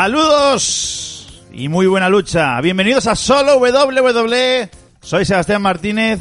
Saludos y muy buena lucha. Bienvenidos a Solo WWE. Soy Sebastián Martínez.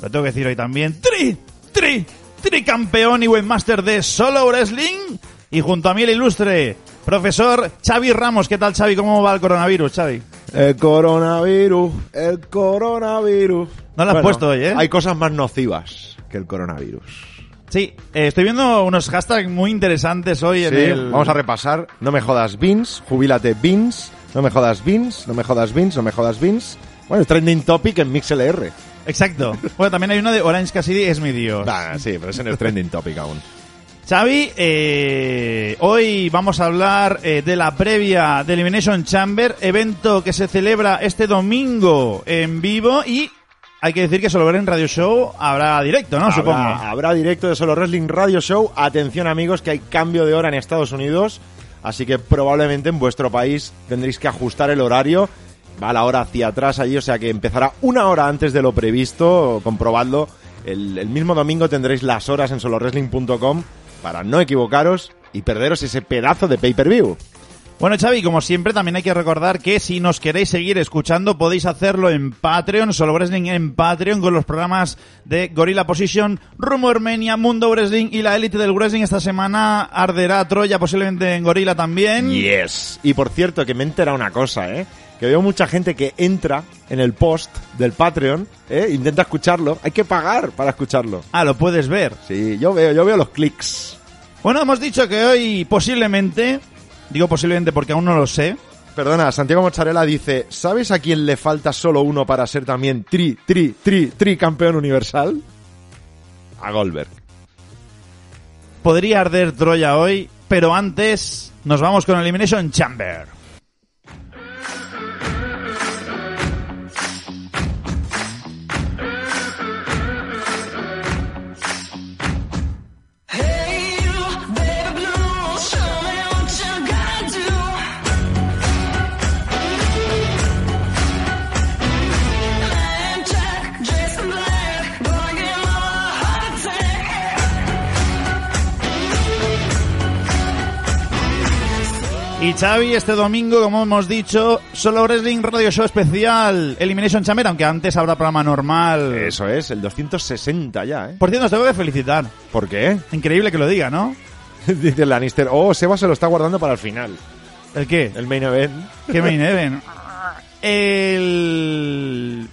Lo tengo que decir hoy también. Tri, tri, tri campeón y webmaster de Solo Wrestling. Y junto a mí el ilustre profesor Xavi Ramos. ¿Qué tal, Xavi? ¿Cómo va el coronavirus, Xavi? El coronavirus, el coronavirus. No lo has puesto hoy, ¿eh? Hay cosas más nocivas que el coronavirus. Sí, eh, estoy viendo unos hashtags muy interesantes hoy en Sí, el... vamos a repasar. No me jodas Vince, jubílate Vince, no me jodas Vince, no me jodas Vince, no me jodas Vince. Bueno, trending topic en MixLR. Exacto. Bueno, también hay uno de Orange Cassidy es mi dios. Sí, pero ese no es trending topic aún. Xavi, eh, hoy vamos a hablar eh, de la previa de Elimination Chamber, evento que se celebra este domingo en vivo y hay que decir que solo ver en Radio Show habrá directo, ¿no? Supongo. Habrá, habrá directo de Solo Wrestling Radio Show. Atención amigos que hay cambio de hora en Estados Unidos, así que probablemente en vuestro país tendréis que ajustar el horario. Va la hora hacia atrás allí, o sea que empezará una hora antes de lo previsto, comprobadlo. El, el mismo domingo tendréis las horas en solowrestling.com para no equivocaros y perderos ese pedazo de pay-per-view. Bueno, Xavi, como siempre, también hay que recordar que si nos queréis seguir escuchando, podéis hacerlo en Patreon, Solo Wrestling en Patreon, con los programas de Gorilla Position, Rumor Armenia, Mundo Wrestling y la élite del Wrestling. Esta semana arderá Troya, posiblemente en Gorilla también. Yes. Y por cierto, que me he enterado una cosa, ¿eh? Que veo mucha gente que entra en el post del Patreon, ¿eh? Intenta escucharlo. Hay que pagar para escucharlo. Ah, lo puedes ver. Sí, yo veo, yo veo los clics. Bueno, hemos dicho que hoy posiblemente, digo posiblemente porque aún no lo sé, Perdona, Santiago Mozzarella dice, ¿sabes a quién le falta solo uno para ser también tri, tri, tri, tri campeón universal? A Goldberg. podría arder Troya hoy, pero antes nos vamos con Elimination Chamber. Y Xavi, este domingo, como hemos dicho, solo Wrestling Radio Show especial Elimination Chamber, aunque antes habrá programa normal. Eso es, el 260 ya, ¿eh? Por cierto, os tengo que felicitar. ¿Por qué? Increíble que lo diga, ¿no? dice Lannister, oh, Seba se lo está guardando para el final. ¿El qué? El main event. ¿Qué main event? El...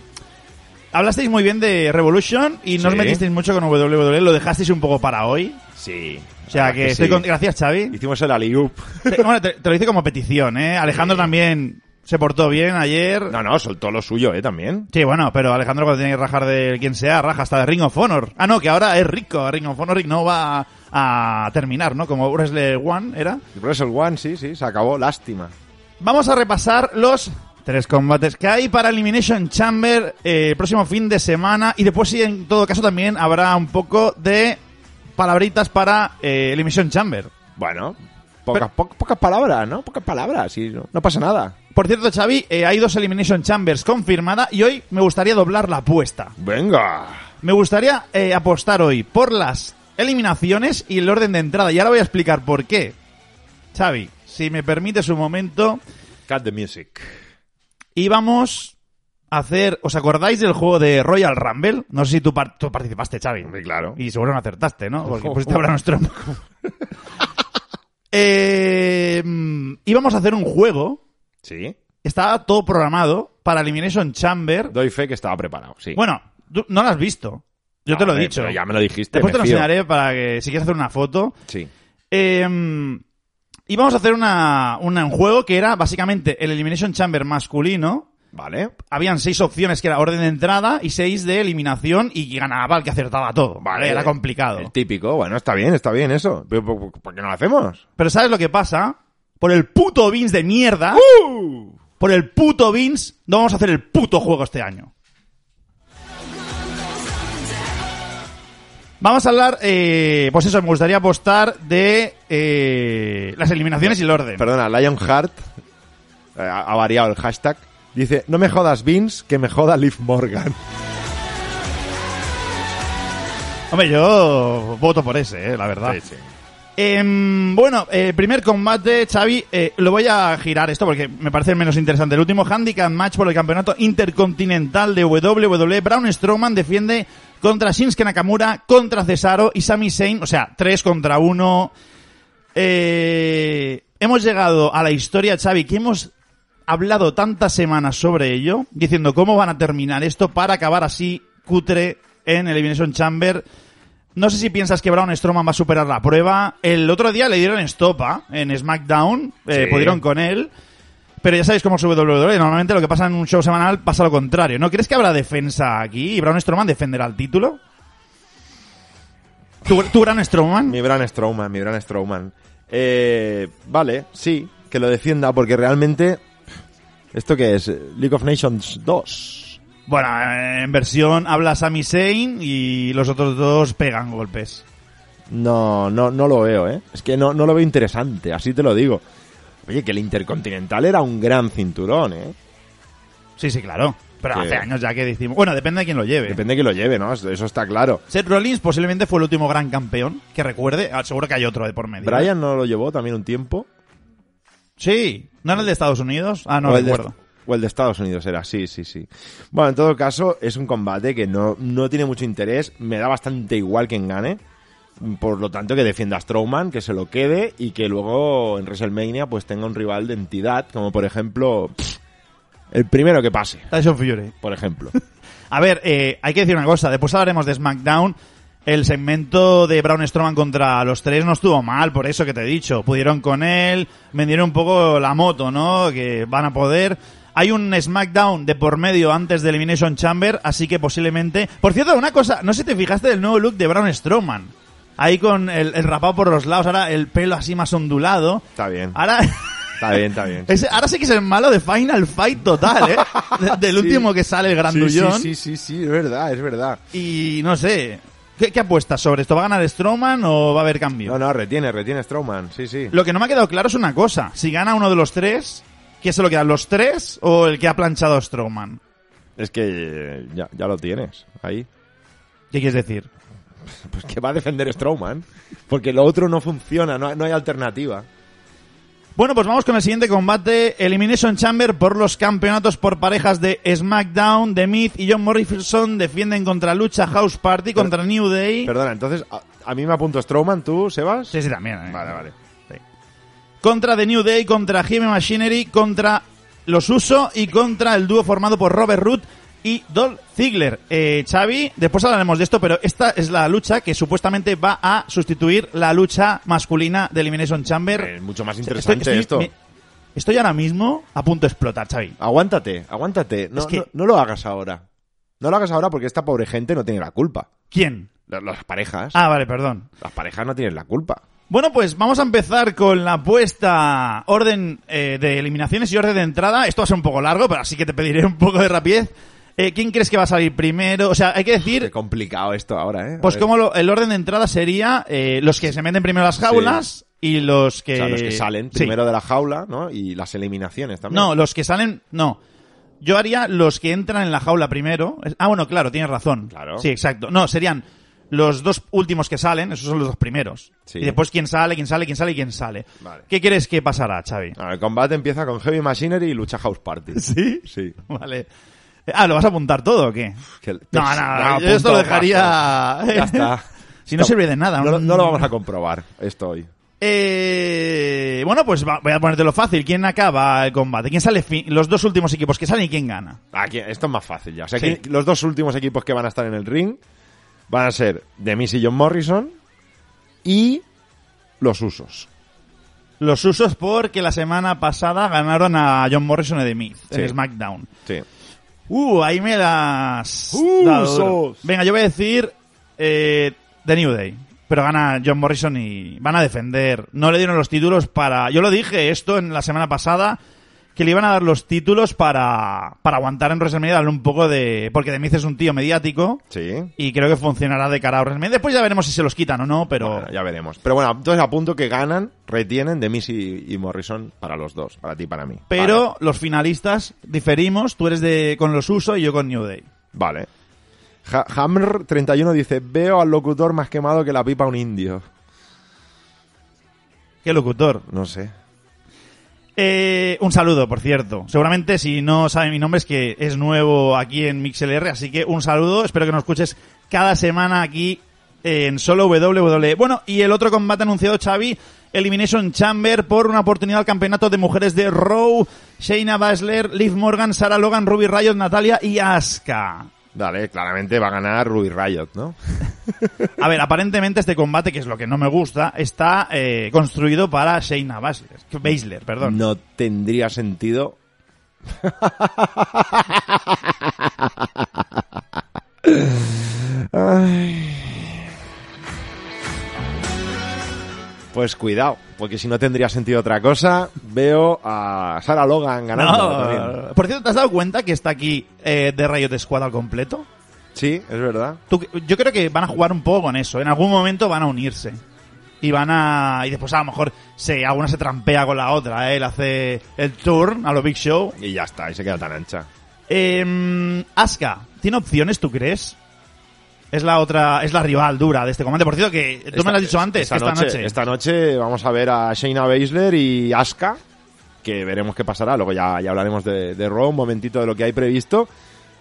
Hablasteis muy bien de Revolution y no os Sí. metisteis mucho con WWE, lo dejasteis un poco para hoy. Sí. O sea que, estoy con... Gracias, Xavi. Hicimos el alley-oop. Te, bueno, te, te lo hice como petición, ¿eh? Alejandro también se portó bien ayer. No, no, soltó lo suyo, ¿eh? También. Sí, bueno, pero Alejandro cuando tiene que rajar de quien sea, raja hasta de Ring of Honor. Ah, no, que ahora es rico Ring of Honor y no va a, a terminar, ¿no? Como Wrestle One era. El Wrestle One, sí, sí, se acabó. Lástima. Vamos a repasar los tres combates que hay para Elimination Chamber eh, el próximo fin de semana y después sí, en todo caso también habrá un poco de palabritas para eh, Elimination Chamber. Bueno, pocas, po- pocas palabras, ¿no? Pocas palabras, y no, no pasa nada. Por cierto, Xavi, eh, hay dos Elimination Chambers confirmada y hoy me gustaría doblar la apuesta. Venga. Me gustaría eh, apostar hoy por las eliminaciones y el orden de entrada. Y ahora voy a explicar por qué. Xavi, si me permites un momento, Cut the music. Íbamos a hacer... ¿Os acordáis del juego de Royal Rumble? No sé si tú, par- tú participaste, Xavi. Hombre, claro. Y seguro no acertaste, ¿no? Porque pusiste ahora nuestro... eh, íbamos a hacer un juego. Sí. Estaba todo programado para Elimination Chamber. Doy fe que estaba preparado, sí. Bueno, tú no lo has visto. Yo No, te lo he hombre, dicho. pero ya me lo dijiste, Después te lo fío. enseñaré para que si quieres hacer una foto. Sí. Eh, íbamos a hacer una, una- un juego que era básicamente el Elimination Chamber masculino. Vale. Habían seis opciones que era orden de entrada y seis de eliminación y ganaba el que acertaba todo. Vale, era complicado. El típico, bueno, está bien, está bien eso. Pero, ¿por, por- por qué no lo hacemos? Pero ¿sabes lo que pasa? Por el puto Vince de mierda. ¡Uh! Por el puto Vince no vamos a hacer el puto juego este año. Vamos a hablar, eh, pues eso, me gustaría apostar de eh, las eliminaciones y el orden. Perdona, Lionheart eh, ha variado el hashtag. Dice, no me jodas Vince, que me joda Liv Morgan. Hombre, yo voto por ese, eh, la verdad. Sí, sí. Em, bueno, el primer combate, Xavi, eh, lo voy a girar esto porque me parece el menos interesante. El último handicap match por el campeonato intercontinental de WWE. Braun Strowman defiende contra Shinsuke Nakamura, contra Cesaro y Sami Zayn. O sea, tres contra uno. Eh, hemos llegado a la historia, Xavi, que hemos hablado tantas semanas sobre ello, diciendo cómo van a terminar esto para acabar así cutre en Elimination Chamber. No sé si piensas que Braun Strowman va a superar la prueba. El otro día le dieron estopa en SmackDown, eh, Sí. pudieron con él. Pero ya sabéis cómo es WWE. Normalmente lo que pasa en un show semanal pasa lo contrario. ¿No crees que habrá defensa aquí y Braun Strowman defenderá el título? ¿Tu, tu Braun Strowman? Mi Braun Strowman, mi Braun Strowman. Eh, vale, sí, que lo defienda, porque realmente... ¿Esto qué es? League of Nations 2. Bueno, en versión habla Sami Zayn y los otros dos pegan golpes. No, no, no lo veo, ¿eh? Es que no, no lo veo interesante, así te lo digo. Oye, que el Intercontinental era un gran cinturón, ¿eh? Sí, sí, claro. Pero Que- hace años ya que decimos... Bueno, depende de quién lo lleve. Depende de que lo lleve, ¿no? Eso eso está claro. Seth Rollins posiblemente fue el último gran campeón que recuerde. Ah, seguro que hay otro de por medio. ¿eh? Brian no lo llevó también un tiempo. Sí. ¿No era el de Estados Unidos? Ah, no o, el de, recuerdo. o el de Estados Unidos era, sí, sí, sí. Bueno, en todo caso, es un combate que no, no tiene mucho interés. Me da bastante igual quien gane. Por lo tanto, que defienda a Strowman, que se lo quede y que luego en WrestleMania pues tenga un rival de entidad, como por ejemplo pff, el primero que pase, Tyson Fury. por ejemplo. A ver, eh, hay que decir una cosa. Después hablaremos de SmackDown. El segmento de Braun Strowman contra los tres no estuvo mal, por eso que te he dicho. Pudieron con él, vendieron un poco la moto, ¿no? Que van a poder. Hay un SmackDown de por medio antes de Elimination Chamber, así que posiblemente... Por cierto, una cosa, no sé si te fijaste del nuevo look de Braun Strowman. Ahí con el, el rapado por los lados, ahora el pelo así más ondulado. Está bien. Ahora... Está bien, está bien. ese- ahora sí que es el malo de Final Fight total, ¿eh? De- del Sí. último que sale el grandullón. sí, sí, sí, sí, es verdad, es verdad. Y no sé, ¿qué, qué apuestas sobre esto? ¿Va a ganar Strowman o va a haber cambio? No, no, retiene, retiene Strowman, sí, sí. Lo que no me ha quedado claro es una cosa. Si gana uno de los tres, ¿qué se lo quedan? ¿Los tres o el que ha planchado a Strowman? Es que ya, ya lo tienes ahí. ¿Qué quieres decir? Pues que va a defender Strowman. Porque lo otro no funciona, no, no hay alternativa. Bueno, pues vamos con el siguiente combate. Elimination Chamber por los campeonatos por parejas de SmackDown. The Miz y John Morrison defienden contra Lucha House Party contra New Day. Perdona, entonces, a, a mí me apunto Strowman, ¿tú, Sebas? Sí, sí, también. eh. Vale, vale. Sí. Contra The New Day, contra Jimmy Machinery, contra los Uso y contra el dúo formado por Robert Root y Dolph Ziggler. Eh, Xavi, después hablaremos de esto, pero esta es la lucha que supuestamente va a sustituir la lucha masculina de Elimination Chamber. Es mucho más interesante estoy- esto. me- estoy ahora mismo a punto de explotar, Xavi. Aguántate, aguántate. No, Es que- no, no lo hagas ahora. No lo hagas ahora porque esta pobre gente no tiene la culpa. ¿Quién? Las, las parejas. Ah, vale, perdón. Las parejas no tienen la culpa. Bueno, pues vamos a empezar con la puesta orden eh, de eliminaciones y orden de entrada. Esto va a ser un poco largo, pero así que te pediré un poco de rapidez. Eh, ¿Quién crees que va a salir primero? O sea, hay que Qué decir, complicado esto ahora, ¿eh? A pues ver. como lo- el orden de entrada sería eh, los que se meten primero las jaulas y los que... O sea, los que salen Sí. primero de la jaula, ¿no? Y las eliminaciones también. No, los que salen... No. Yo haría los que entran en la jaula primero. Ah, bueno, claro, tienes razón. Claro. Sí, exacto. No, serían los dos últimos que salen, esos son los dos primeros. Sí. Y después quién sale, quién sale, quién sale y quién sale. Vale. ¿Qué crees que pasará, Xavi? El combate empieza con Heavy Machinery y Lucha House Party. ¿Sí? Sí. Vale. Ah, ¿lo vas a apuntar todo o qué? Que- No, que- no, no, yo esto lo dejaría... Ya está. si no sirve de nada. No, lo- un- no lo vamos a comprobar esto hoy. Eh, bueno, pues va- voy a ponértelo fácil. ¿Quién acaba el combate? ¿Quién sale? fi- Los dos últimos equipos que salen y quién gana. Aquí, esto es más fácil ya. O sea, Sí. que los dos últimos equipos que van a estar en el ring van a ser The Miz y John Morrison y los Usos. Los usos porque la semana pasada ganaron a John Morrison y The Miz en Sí. SmackDown. Sí. Uh, ahí me las... Duro. Venga, yo voy a decir eh, The New Day. Pero gana John Morrison y van a defender. No le dieron los títulos para... Yo lo dije esto en la semana pasada, que le iban a dar los títulos para, para aguantar en WrestleMania, darle un poco de... Porque The Miz es un tío mediático Sí. y creo que funcionará de cara a WrestleMania. Después ya veremos si se los quitan o no, pero... Bueno, ya veremos. Pero bueno, entonces apunto que ganan, retienen The Miz y, y Morrison para los dos, para ti y para mí. Pero los finalistas diferimos. Tú eres de con los usos y yo con New Day. Vale. Ja- Hammer31 dice, veo al locutor más quemado que la pipa a un indio. Qué locutor. No sé. Eh, un saludo, por cierto. Seguramente si no sabe mi nombre es que es nuevo aquí en MixLR, así que un saludo. Espero que nos escuches cada semana aquí en solo WWE. Bueno, y el otro combate anunciado, Xavi, Elimination Chamber por una oportunidad al campeonato de mujeres de Raw. Shayna Baszler, Liv Morgan, Sarah Logan, Ruby Riot, Natalia y Asuka. Dale, claramente va a ganar Ruby Riot, ¿no? A ver, aparentemente este combate, que es lo que no me gusta, está eh, construido para Shayna Baszler, Baszler, perdón. No tendría sentido. Ay. Pues cuidado, porque si no tendría sentido otra cosa, veo a Sarah Logan ganando. No. Por cierto, ¿te has dado cuenta que está aquí eh, de Riot Squad al completo? Sí, es verdad. Tú- yo creo que van a jugar un poco con eso. En algún momento van a unirse. Y van a. Y después a lo mejor se, alguna se trampea con la otra. ¿eh? Él hace el turn a lo Big Show. Y ya está, y se queda tan ancha. Eh, Asuka, ¿tiene opciones, tú crees? Es la otra, es la rival dura de este combate. Por cierto, que tú me lo has dicho antes, esta noche. Esta noche vamos a ver a Shayna Baszler y Asuka, que veremos qué pasará. Luego ya, ya hablaremos de, de Raw, un momentito de lo que hay previsto.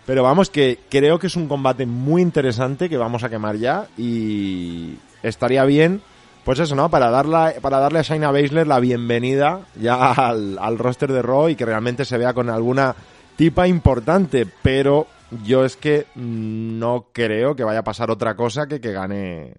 Pero vamos, que creo que es un combate muy interesante que vamos a quemar ya y estaría bien, pues eso, ¿no? Para, darla, para darle a Shayna Baszler la bienvenida ya al, al roster de Raw y que realmente se vea con alguna tipa importante, pero yo es que no creo que vaya a pasar otra cosa que que gane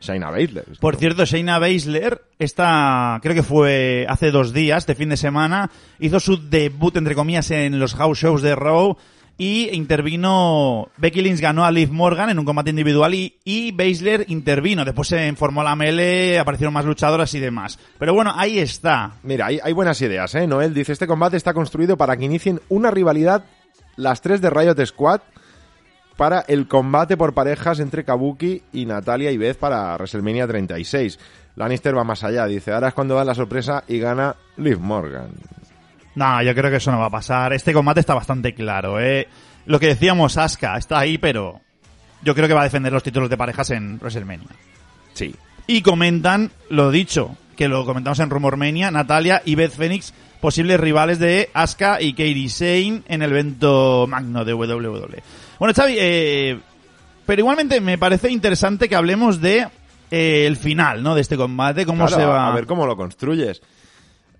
Shayna Baszler. Por cierto, Shayna Baszler, esta, creo que fue hace dos días, de fin de semana, hizo su debut, entre comillas, en los house shows de Raw y intervino, Becky Lynch ganó a Liv Morgan en un combate individual y, y Baszler intervino. Después se formó la melee, aparecieron más luchadoras y demás. Pero bueno, ahí está. Mira, hay, hay buenas ideas, ¿eh? Noel dice, este combate está construido para que inicien una rivalidad las tres de Riot Squad para el combate por parejas entre Kabuki y Natalia y Beth para WrestleMania 36. Lannister va más allá, dice, ahora es cuando da la sorpresa y gana Liv Morgan. No, yo creo que eso no va a pasar. Este combate está bastante claro, eh. Lo que decíamos, Asuka está ahí, pero yo creo que va a defender los títulos de parejas en WrestleMania. Sí. Y comentan, lo dicho, que lo comentamos en Rumormania, Natalia y Beth Phoenix, posibles rivales de Asuka y Katie Sane en el evento magno de WWE. Bueno, Xavi, eh, pero igualmente me parece interesante que hablemos de eh, el final, ¿no? De este combate, cómo Claro, se va... A ver cómo lo construyes.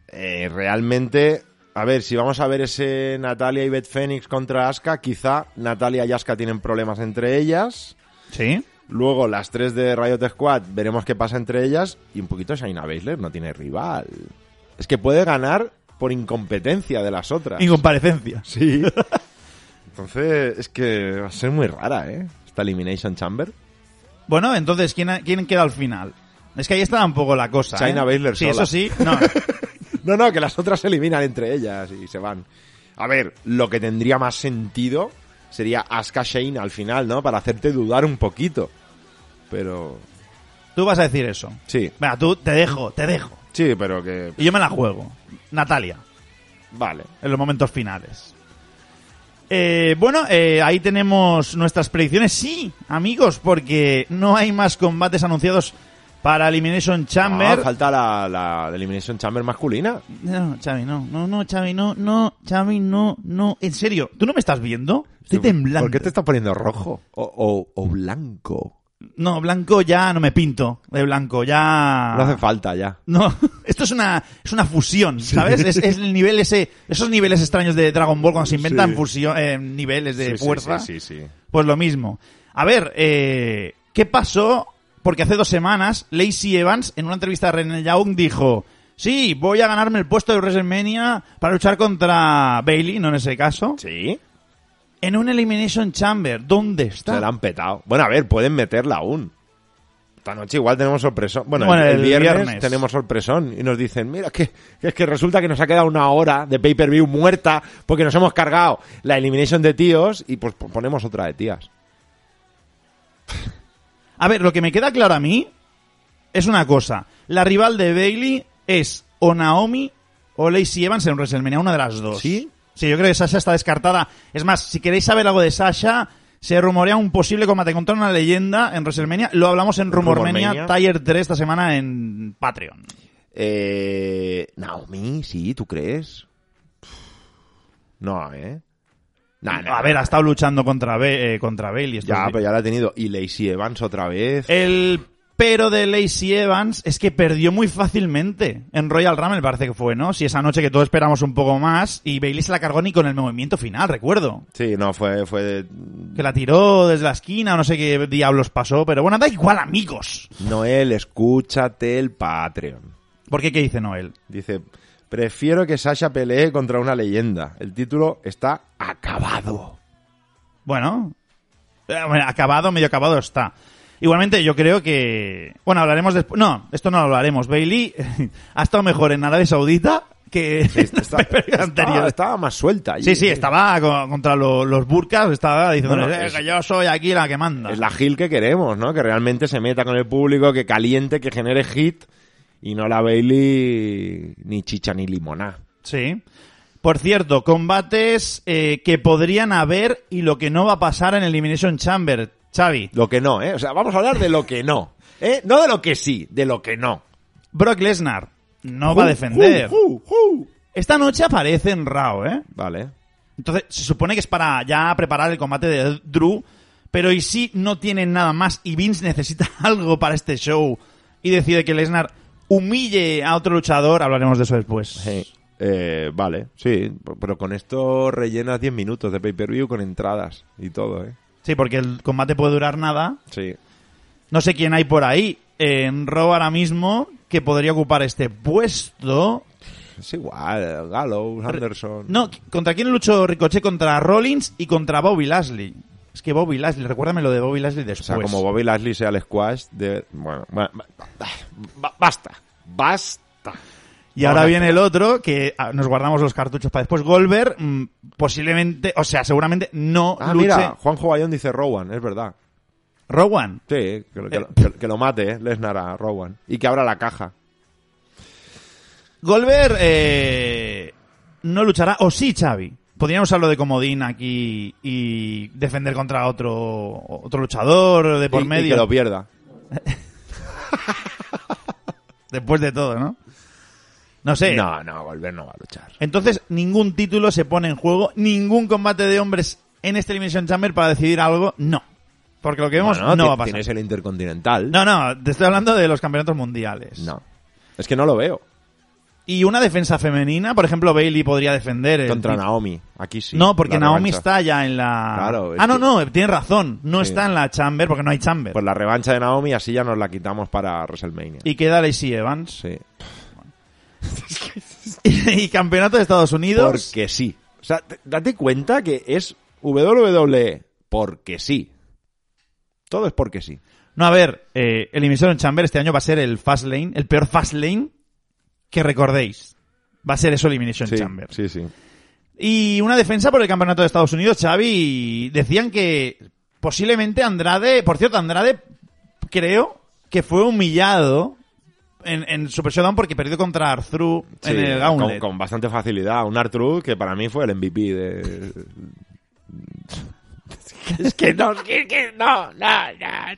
Eh, realmente, a ver, si vamos a ver ese Natalia y Beth Phoenix contra Asuka, quizá Natalia y Asuka tienen problemas entre ellas. ¿Sí? Luego las tres de Riot Squad, veremos qué pasa entre ellas. Y un poquito Shayna Baszler no tiene rival. Es que puede ganar por incompetencia de las otras. Incomparecencia. sí. Entonces, es que va a ser muy rara, ¿eh? Esta Elimination Chamber. Bueno, entonces, ¿quién, quién queda al final? Es que ahí está un poco la cosa. Shayna ¿eh? Baszler Sí, sola. eso sí. No. No, no, que las otras se eliminan entre ellas y se van. A ver, lo que tendría más sentido sería Asuka Shane al final, ¿no? Para hacerte dudar un poquito. Pero, Tú vas a decir eso. sí, Venga, tú te dejo, te dejo. sí, pero que... Y yo me la juego. Natalia, Vale. en los momentos finales. Eh, bueno, eh, ahí tenemos nuestras predicciones. Sí, amigos, porque no hay más combates anunciados para Elimination Chamber. Ah, falta la, la Elimination Chamber masculina. No, Xavi, no, no, no, Xavi, no, no, Xavi, no, no. En serio, ¿tú no me estás viendo? Estoy temblando. ¿Por qué te estás poniendo rojo? O, o, o blanco. No, blanco ya no me pinto de blanco, ya... No hace falta ya. No, esto es una, es una fusión, ¿sabes? Es, es el nivel ese, esos niveles extraños de Dragon Ball cuando se inventan Sí. fusión, eh, niveles de Sí, fuerza. Sí, sí, sí. Pues lo mismo. A ver, eh, ¿qué pasó? Porque hace dos semanas, Lacey Evans, en una entrevista a René Young, dijo, sí, voy a ganarme el puesto de WrestleMania para luchar contra Bailey, no en ese caso, ¿Sí? En un Elimination Chamber. ¿Dónde está? Se la han petado. Bueno, a ver, pueden meterla aún. Esta noche igual tenemos sorpresón. Bueno, Bueno, el, viernes, viernes. tenemos sorpresón y nos dicen, mira, que, que es que resulta que nos ha quedado una hora de pay-per-view muerta porque nos hemos cargado la elimination de tíos y pues ponemos otra de tías. A ver, lo que me queda claro a mí es una cosa. La rival de Bailey es o Naomi o Lacey Evans en WrestleMania, una de las dos. ¿Sí? Sí, yo creo que Sasha está descartada. Es más, si queréis saber algo de Sasha, se rumorea un posible combate contra una leyenda en WrestleMania. Lo hablamos en Rumormania Rumormania. Tier 3 esta semana en Patreon. Eh, Naomi, sí, ¿tú crees? No, ¿eh? Nah, nah, A ver, ha estado luchando contra, Be- eh, contra Bailey. Ya, pero ya la ha tenido. Y Lacey Evans otra vez. El pero de Lacey Evans es que perdió muy fácilmente en Royal Rumble, parece que fue, ¿no? Si esa noche que todos esperamos un poco más y Bailey se la cargó ni con el movimiento final, recuerdo. Sí, no, fue... fue de- Que la tiró desde la esquina o no sé qué diablos pasó, pero bueno, da igual, amigos. Noel, escúchate el Patreon. ¿Por qué qué dice Noel? Dice, prefiero que Sasha pelee contra una leyenda. El título está acabado. Bueno, eh, bueno, acabado, medio acabado está. Igualmente, yo creo que. Bueno, hablaremos después. No, esto no lo hablaremos. Bailey ha estado mejor en Arabia Saudita que en los Está- pay-per-views estaba, estaba más suelta. allí. Sí, sí, estaba co- contra lo- los burkas, estaba diciendo Bueno, es- que yo soy aquí la que manda. Es la Gil que queremos, ¿no? Que realmente se meta con el público, que caliente, que genere hit. Y no la Bailey ni chicha ni limoná. Sí. Por cierto, combates eh, que podrían haber y lo que no va a pasar en Elimination Chamber. Xavi, Lo que no, ¿eh? O sea, vamos a hablar de lo que no. ¿eh? No de lo que sí, de lo que no. Brock Lesnar no va a defender. Uh, uh, uh. Esta noche aparece en Raw, ¿eh? Vale. Entonces, se supone que es para ya preparar el combate de Drew, pero ¿y si no tienen nada más y Vince necesita algo para este show y decide que Lesnar humille a otro luchador? Hablaremos de eso después. Sí. Eh, vale, sí. Pero con esto rellenas 10 minutos de pay-per-view con entradas y todo, ¿eh? Sí, porque el combate puede durar nada. Sí. No sé quién hay por ahí en Raw ahora mismo que podría ocupar este puesto. Es igual, Gallows, Anderson. No, ¿contra quién luchó Ricochet? Contra Rollins y contra Bobby Lashley. Es que Bobby Lashley, recuérdame lo de Bobby Lashley O después. sea, como Bobby Lashley sea el squash de... Bueno, ba- basta. Basta. Y ahora viene el otro, que ah, nos guardamos los cartuchos para después. Goldberg, mm, posiblemente, o sea, seguramente no Ah, luche. mira, Juanjo Bayón dice Rowan, es verdad. Rowan. Sí, que, lo- que Eh. lo- que- que lo mate, ¿eh? Lesnar a Rowan. Y que abra la caja. Goldberg eh, no luchará, o sí, Xavi. Podríamos usarlo de comodín aquí y defender contra otro otro luchador de por Y- y medio. que lo pierda. Después de todo, ¿no? No sé. No, no, Goldberg no va a luchar. Entonces, ningún título se pone en juego, ningún combate de hombres en este Elimination Chamber para decidir algo, no. Porque lo que vemos no va a pasar. Tienes el Intercontinental. No, no, te estoy hablando de los campeonatos mundiales. No. Es que no lo veo. Y una defensa femenina, por ejemplo, Bailey podría defender. el Contra Naomi. Aquí sí. no, porque Naomi revancha. está ya en la. Claro, ah, no, que- no, tienes razón. No Sí. está en la Chamber porque no hay Chamber. Pues la revancha de Naomi así ya nos la quitamos para WrestleMania. Y queda Lacey Evans. Sí. y campeonato de Estados Unidos. Porque sí. O sea, te- date cuenta que es WWE porque sí. Todo es porque sí. No, a ver, eh, el Elimination Chamber este año va a ser el Fast Lane, el peor Fast Lane que recordéis. Va a ser eso Elimination Sí, Chamber. sí, sí. Y una defensa por el campeonato de Estados Unidos, Xavi, decían que posiblemente Andrade, por cierto, Andrade creo que fue humillado en, en Super Showdown porque perdió contra Arthur Sí, en el con, Gauntlet. con bastante facilidad. Un Artruth que para mí fue el MVP de... es que no, es que no, no, no,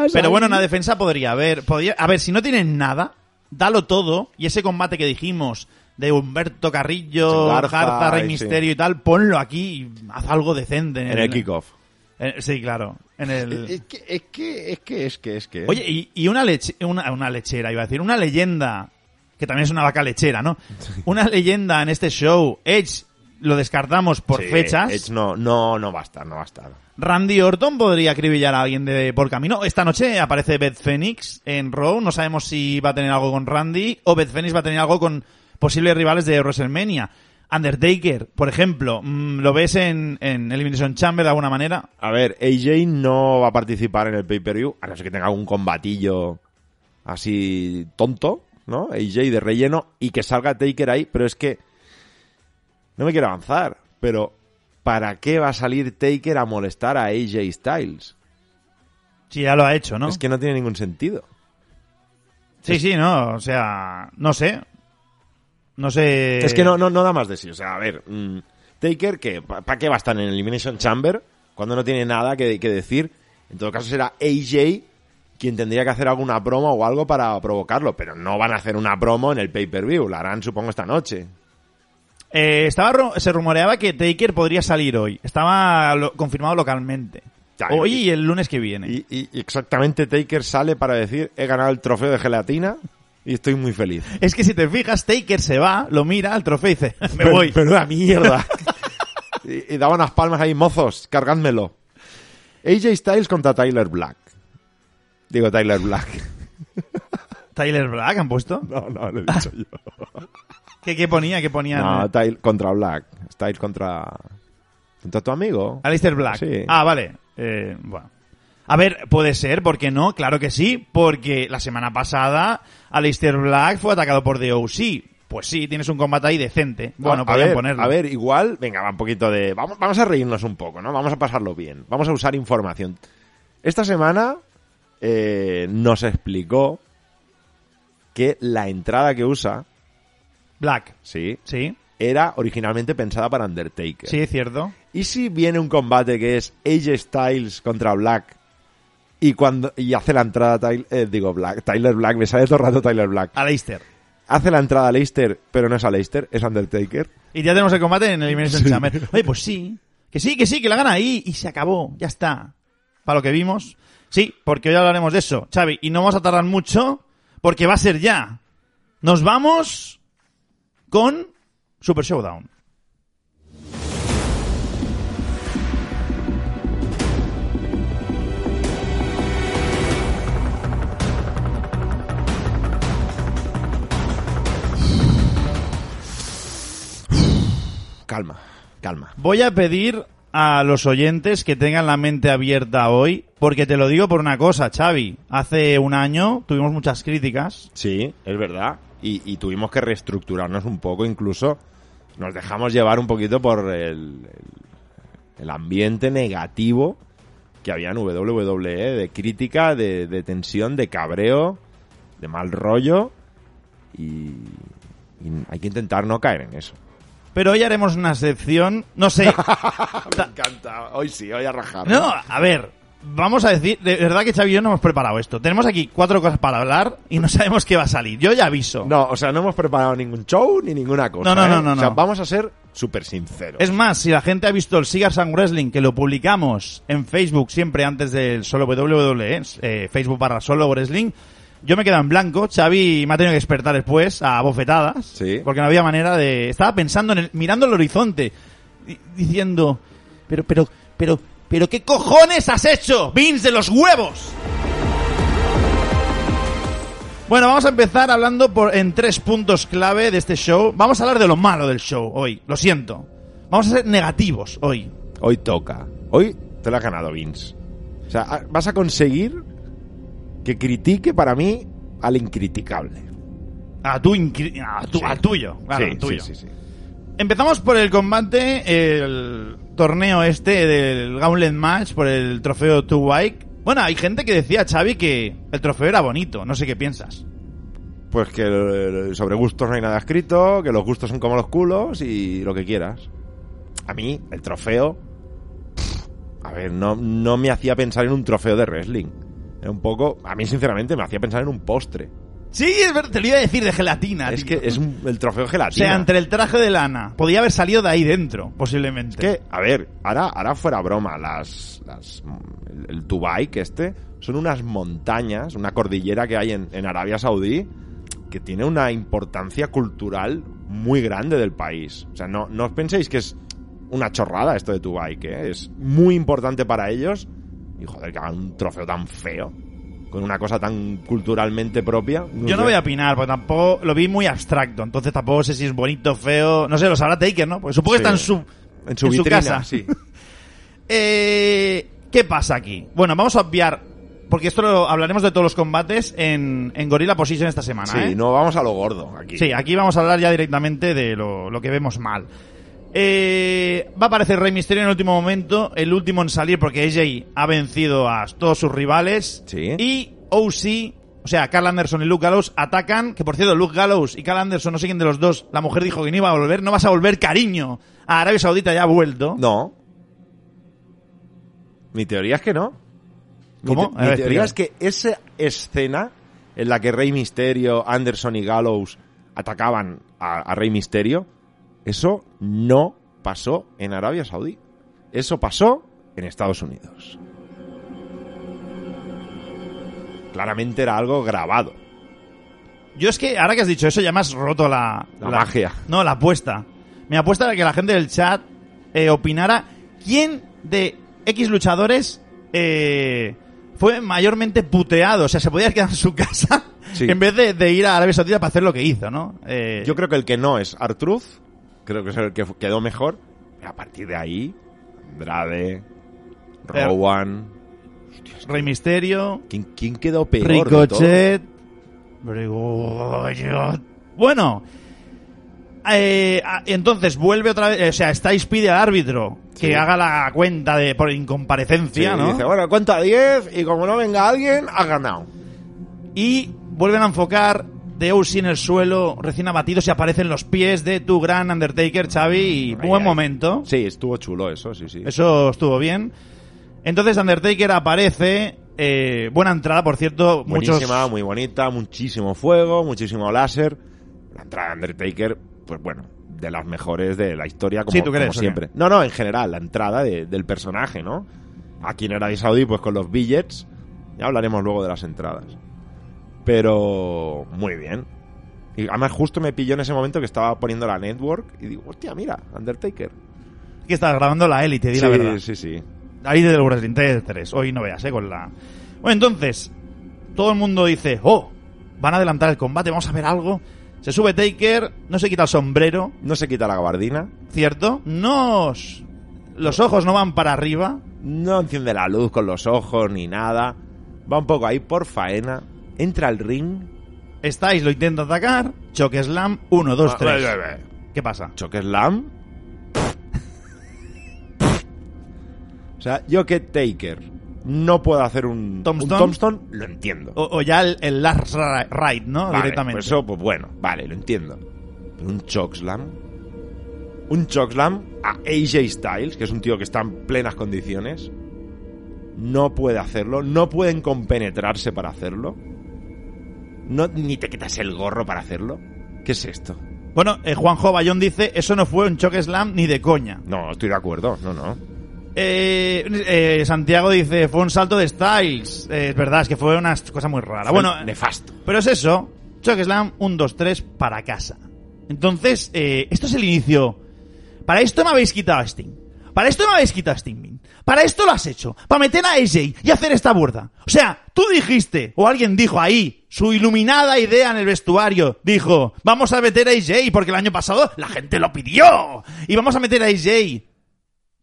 no. Pero bueno, una defensa podría haber. Podría, a ver, si no tienen nada, dalo todo. Y ese combate que dijimos de Humberto Carrillo, Garza, Garza, Rey sí. Misterio y tal, ponlo aquí y haz algo decente. En el kickoff. En- sí, claro. En el... Es que, es que, es que, es que, es que... Oye, y, y una, leche, una, una lechera, iba a decir, una leyenda, que también es una vaca lechera, ¿no? Una leyenda en este show, Edge, lo descartamos por Sí, fechas. Edge no, no, no va a estar, no va a estar. Randy Orton podría acribillar a alguien de por camino. Esta noche aparece Beth Phoenix en Raw. No sabemos si va a tener algo con Randy o Beth Phoenix va a tener algo con posibles rivales de WrestleMania. Undertaker, por ejemplo, mm, ¿lo ves en, en Elimination Chamber de alguna manera? A ver, AJ no va a participar en el pay-per-view, a no ser que tenga algún combatillo así tonto, ¿no? AJ de relleno y que salga Taker ahí, pero es que no me quiero avanzar, pero ¿para qué va a salir Taker a molestar a AJ Styles? Sí, ya lo ha hecho, ¿no? Es que no tiene ningún sentido. Sí, sí, no, o sea, no sé. No sé. Es que no, no, no da más de sí. O sea, a ver, mm, Taker, que ¿para qué va a estar en el Elimination Chamber cuando no tiene nada que, que decir? En todo caso será AJ quien tendría que hacer alguna promo o algo para provocarlo, pero no van a hacer una promo en el pay-per-view, la harán supongo esta noche. Eh, estaba se rumoreaba que Taker podría salir hoy. Estaba lo- confirmado localmente. Ya, hoy y- y el lunes que viene. Y exactamente Taker sale para decir, he ganado el trofeo de gelatina y estoy muy feliz. Es que si te fijas, Taker se va, lo mira al trofeo y dice, me Pero- voy. Pero la mierda. y, y daba unas palmas ahí, mozos, cargádmelo. AJ Styles contra Tyler Black. Digo Tyler Black. Tyler Black han puesto. No, no, lo he dicho yo. ¿Qué, qué ponía? ¿Qué ponía? No, Tyler contra Black. Styles contra... Contra tu amigo. Alistair Black. Sí. Ah, vale. Eh, bueno. A ver, puede ser, ¿por qué no? Claro que sí, porque la semana pasada Alistair Black fue atacado por The OC. Pues sí, tienes un combate ahí decente. Bueno, a, podrían ver, ponerlo. a ver, igual, venga, va un poquito de... Vamos, vamos a reírnos un poco, ¿no? Vamos a pasarlo bien. Vamos a usar información. Esta semana eh, nos explicó que la entrada que usa, Black. sí, Sí, era originalmente pensada para Undertaker. sí, es cierto. ¿Y si viene un combate que es AJ Styles contra Black y cuando y hace la entrada eh, digo Black, Tyler Black, me sale todo el rato Tyler Black. Alistair. Hace la entrada a Leicester, pero no es a Leicester, es Undertaker. Y ya tenemos el combate en Elimination Chamber. Oye, pues sí. Que sí, que sí, que la gana ahí. Y se acabó. Ya está. Para lo que vimos. Sí, porque hoy hablaremos de eso, Xavi. Y no vamos a tardar mucho, porque va a ser ya. Nos vamos con Super Showdown. Calma, calma. Voy a pedir a los oyentes que tengan la mente abierta hoy, porque te lo digo por una cosa, Xavi. Hace un año tuvimos muchas críticas. Sí, es verdad. Y, y tuvimos que reestructurarnos un poco, incluso nos dejamos llevar un poquito por el, el- el ambiente negativo que había en WWE, de crítica, de, de tensión, de cabreo, de mal rollo. Y, y hay que intentar no caer en eso. Pero hoy haremos una excepción, no sé. Me encanta. Hoy sí, hoy a rajar. No, a ver, vamos a decir, de verdad que Xavi y yo no hemos preparado esto. Tenemos aquí cuatro cosas para hablar y no sabemos qué va a salir. Yo ya aviso. No, o sea, no hemos preparado ningún show ni ninguna cosa. No, no, ¿eh? no, no, O sea, no. vamos a ser súper sinceros. Es más, si la gente ha visto el Cigars and Wrestling, que lo publicamos en Facebook siempre antes del solo WWE, eh, Facebook barra solo wrestling, yo me quedo en blanco. Xavi me ha tenido que despertar después a bofetadas. Sí. Porque no había manera de... Estaba pensando en el... mirando el horizonte, di- diciendo... Pero, pero, pero, pero, ¿qué cojones has hecho, Vince de los huevos? Bueno, vamos a empezar hablando por, en tres puntos clave de este show. Vamos a hablar de lo malo del show hoy. Lo siento. Vamos a ser negativos hoy. Hoy toca. Hoy te lo has ganado, Vince. O sea, vas a conseguir que critique para mí al incriticable. A tu, incri- a tu- Sí. al tuyo. Claro, sí, al tuyo. sí. Empezamos por el combate, el torneo este del Gauntlet Match por el trofeo Two Bike. Bueno, hay gente que decía, Xavi, que el trofeo era bonito. No sé qué piensas. Pues que sobre gustos no hay nada escrito, que los gustos son como los culos y lo que quieras. A mí, el trofeo... pff, A ver, no, no me hacía pensar en un trofeo de wrestling. Un poco... A mí, sinceramente, me hacía pensar en un postre. Sí, es verdad, te lo iba a decir de gelatina. Es tío. que es un- el trofeo O gelatina. sea, entre el traje de lana. Podía haber salido de ahí dentro, posiblemente. Es que, a ver, ahora, ahora fuera broma, las, las, el, el Tubike este, son unas montañas, una cordillera que hay en, en Arabia Saudí, que tiene una importancia cultural muy grande del país. O sea, no, no os penséis que es una chorrada esto de Tubike, ¿eh? es muy importante para ellos. Y joder, que hagan un trofeo tan feo, con una cosa tan culturalmente propia. Yo no voy a opinar, porque tampoco lo vi muy abstracto. Entonces tampoco sé si es bonito, feo. No sé, lo sabrá Taker, ¿no? Porque supongo que está en su, En su en su casa. sí. Eh, ¿Qué pasa aquí? Bueno, vamos a obviar, porque esto lo hablaremos de todos los combates en, en Gorilla Position esta semana. Sí, ¿eh? no vamos a lo gordo aquí. Sí, aquí vamos a hablar ya directamente de lo, lo que vemos mal. Eh, va a aparecer Rey Misterio en el último momento, el último en salir porque AJ ha vencido a todos sus rivales. Sí. Y OC, o sea, Carl Anderson y Luke Gallows atacan, que por cierto, Luke Gallows y Carl Anderson no quién de los dos, la mujer dijo que no iba a volver, no vas a volver, cariño. A Arabia Saudita ya ha vuelto. No. Mi teoría es que no. ¿Cómo? Mi, A te- mi ver, teoría explica. es que esa escena en la que Rey Misterio, Anderson y Gallows atacaban a, a Rey Misterio, eso no pasó en Arabia Saudí. Eso pasó en Estados Unidos. Claramente era algo grabado. Yo es que ahora que has dicho eso ya me has roto la... La magia. No, la apuesta. Mi apuesta era que la gente del chat eh, opinara quién de X luchadores eh, fue mayormente puteado. O sea, se podía quedar en su casa Sí. en vez de, de ir a Arabia Saudita para hacer lo que hizo, ¿no? Eh, Yo creo que el que no es Artruth, creo que es el que quedó mejor. Y a partir de ahí, Andrade, Rowan. Rey Misterio, ¿Quién, quién quedó peor? Ricochet, Brigott. Bueno, eh, entonces vuelve otra vez, o sea, Styles pide al árbitro que Sí. haga la cuenta de por Sí, incomparecencia, ¿no? Dice, bueno, cuenta 10 y como no venga alguien, ha ganado. Y vuelven a enfocar de en el suelo, recién abatidos, y aparecen los pies de tu gran Undertaker, Xavi, y buen momento. Sí, estuvo chulo eso, sí, sí. Eso estuvo bien. Entonces Undertaker aparece, eh, buena entrada, por cierto, muchos... Buenísima, muy bonita, muchísimo fuego, muchísimo láser. La entrada de Undertaker, pues bueno, de las mejores de la historia, como, Sí, ¿tú crees, como o siempre. No, no, en general, la entrada de- del personaje, ¿no? Aquí en Arabia Saudí, pues con los billets, ya hablaremos luego de las entradas. Pero, muy bien. Y además justo me pilló en ese momento que estaba poniendo la network y digo, hostia, mira, Undertaker. que estás grabando la élite, di sí, la verdad. sí, sí. Ahí del Wrestling 3, hoy no veas, eh, con la... Bueno, entonces, todo el mundo dice, oh, van a adelantar el combate, vamos a ver algo. Se sube Taker, no se quita el sombrero, No se quita la gabardina, ¿cierto? No... os- Los ojos no van para arriba. no enciende la luz con los ojos ni nada. Va un poco ahí por faena. Entra al ring. Styles lo intenta atacar, choque slam, 1, 2, Ah, 3. ve, ve, ve. ¿Qué pasa? Choque slam. O sea, yo que Taker no puedo hacer un Tombstone. un tombstone, lo entiendo. O, o ya el, el last ri- ride, ¿no? Vale, Directamente. pues eso, pues bueno, vale, lo entiendo. Pero un chokeslam. Un chokeslam a AJ Styles, que es un tío que está en plenas condiciones. No puede hacerlo. No pueden compenetrarse para hacerlo. No, ni te quitas el gorro para hacerlo. ¿Qué es esto? Bueno, eh, Juanjo Bayón dice, eso no fue un choque slam ni de coña. No, estoy de acuerdo. No, no. Eh, eh, Santiago dice, fue un salto de Styles. Eh, es verdad, es que fue una cosa muy rara. Fue Bueno, nefasto. pero es eso. Choque slam, 1, 2, 3 para casa. Entonces, eh, esto es el inicio. Para esto me habéis quitado a Sting. Para esto me habéis quitado a Sting. Min. Para esto lo has hecho. Para meter a AJ y hacer esta burda. O sea, tú dijiste, o alguien dijo ahí, su iluminada idea en el vestuario, dijo, vamos a meter a AJ porque el año pasado la gente lo pidió. Y vamos a meter a AJ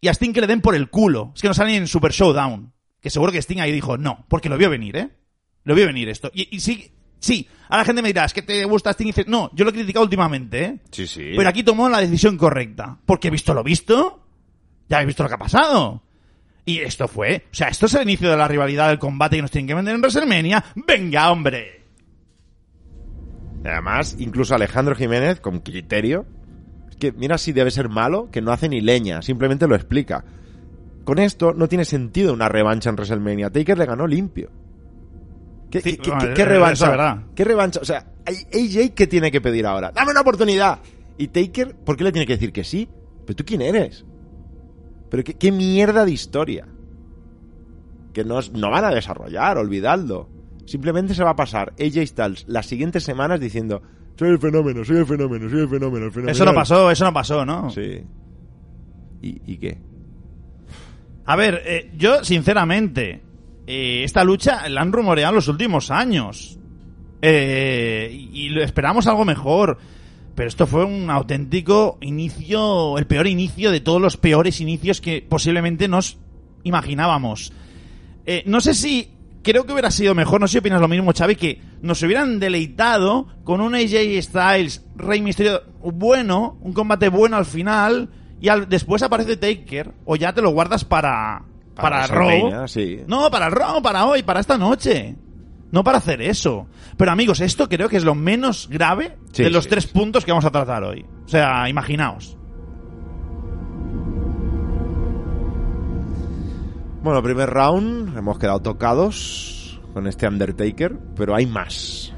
y a Sting que le den por el culo. Es que no salen en Super Showdown. Que seguro que Sting ahí dijo no, porque lo vio venir, ¿eh? Lo vio venir esto. Y, y sí, sí, ahora la gente me dirá, es que te gusta Sting y dices, no, yo lo he criticado últimamente, ¿eh? Sí, sí. Pero aquí tomó la decisión correcta. Porque he visto lo visto, ya he visto lo que ha pasado. Y esto fue, o sea, esto es el inicio de la rivalidad del combate que nos tienen que vender en WrestleMania. Venga, hombre. Además, incluso Alejandro Jiménez, con criterio, es que mira si debe ser malo, que no hace ni leña, simplemente lo explica. Con esto no tiene sentido una revancha en WrestleMania. Taker le ganó limpio. ¿Qué, Sí, qué- qué- bueno, qué eso revancha? ¿Qué revancha? O sea, AJ, ¿qué tiene que pedir ahora? ¡Dame una oportunidad! Y Taker, ¿por qué le tiene que decir que sí? ¿Pero tú quién eres? ¿Pero qué, qué mierda de historia? Que no, no van a desarrollar, olvidadlo. Simplemente se va a pasar AJ Styles las siguientes semanas diciendo soy el fenómeno, soy el fenómeno, soy el fenómeno, el fenómeno. Eso no pasó, eso no pasó, ¿no? Sí. ¿Y, y qué? A ver, eh, yo sinceramente, eh, esta lucha la han rumoreado en los últimos años. Eh, y, esperamos algo mejor. Pero esto fue un auténtico inicio, el peor inicio de todos los peores inicios que posiblemente nos imaginábamos. Eh, no sé si, creo que hubiera sido mejor, no sé si opinas lo mismo, Xavi, que nos hubieran deleitado con un AJ Styles, Rey Misterio bueno, un combate bueno al final, y al- después aparece Taker, o ya te lo guardas para, para, Raw. WrestleMania, sí. No, para Raw, para hoy, para esta noche. No para hacer eso. Pero amigos, esto creo que es lo menos grave Sí, de los sí, tres puntos que vamos a tratar hoy. O sea, imaginaos. Bueno, primer round, hemos quedado tocados con este Undertaker, pero hay más.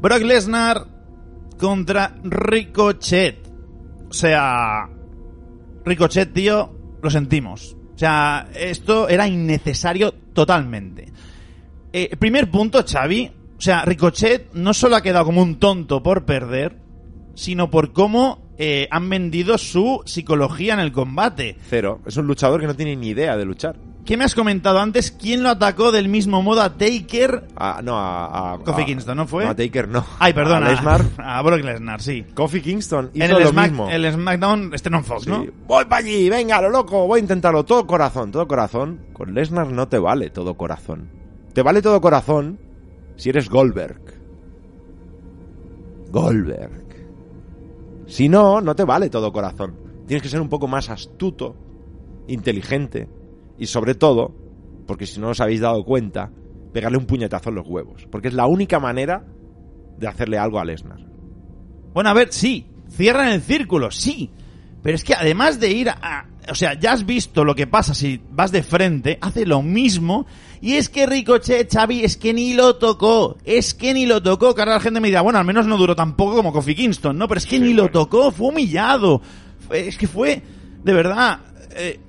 Brock Lesnar contra Ricochet. O sea, Ricochet, tío, lo sentimos. O sea, esto era innecesario totalmente. Eh, primer punto, Xavi. O sea, Ricochet no solo ha quedado como un tonto por perder, sino por cómo eh, han vendido su psicología en el combate. Cero. Es un luchador que no tiene ni idea de luchar. ¿Qué me has comentado antes? ¿Quién lo atacó del mismo modo a Taker? A- no, a, a- Kofi a- Kingston, ¿no fue? a Taker no. Ay, perdona. A Lesnar. A Brock Lesnar, sí. Kofi Kingston hizo En el, lo Smack- mismo. el SmackDown, este no Fox, Sí. ¿no? Voy para allí, venga, lo loco, voy a intentarlo. Todo corazón, todo corazón. Con Lesnar no te vale todo corazón. Te vale todo corazón si eres Goldberg. Goldberg. Si no, no te vale todo corazón. Tienes que ser un poco más astuto, inteligente y sobre todo, porque si no os habéis dado cuenta, pegarle un puñetazo en los huevos. Porque es la única manera de hacerle algo a Lesnar. Bueno, a ver, sí, cierran el círculo, sí. Pero es que además de ir a... O sea, ya has visto lo que pasa si vas de frente, hace lo mismo. Y es que Ricochet, Xavi, es que ni lo tocó. Es que ni lo tocó. Que ahora la gente me dirá, bueno, al menos no duró tampoco como Kofi Kingston, ¿no? Pero es que ni lo tocó, fue humillado. Es que fue, de verdad, eh,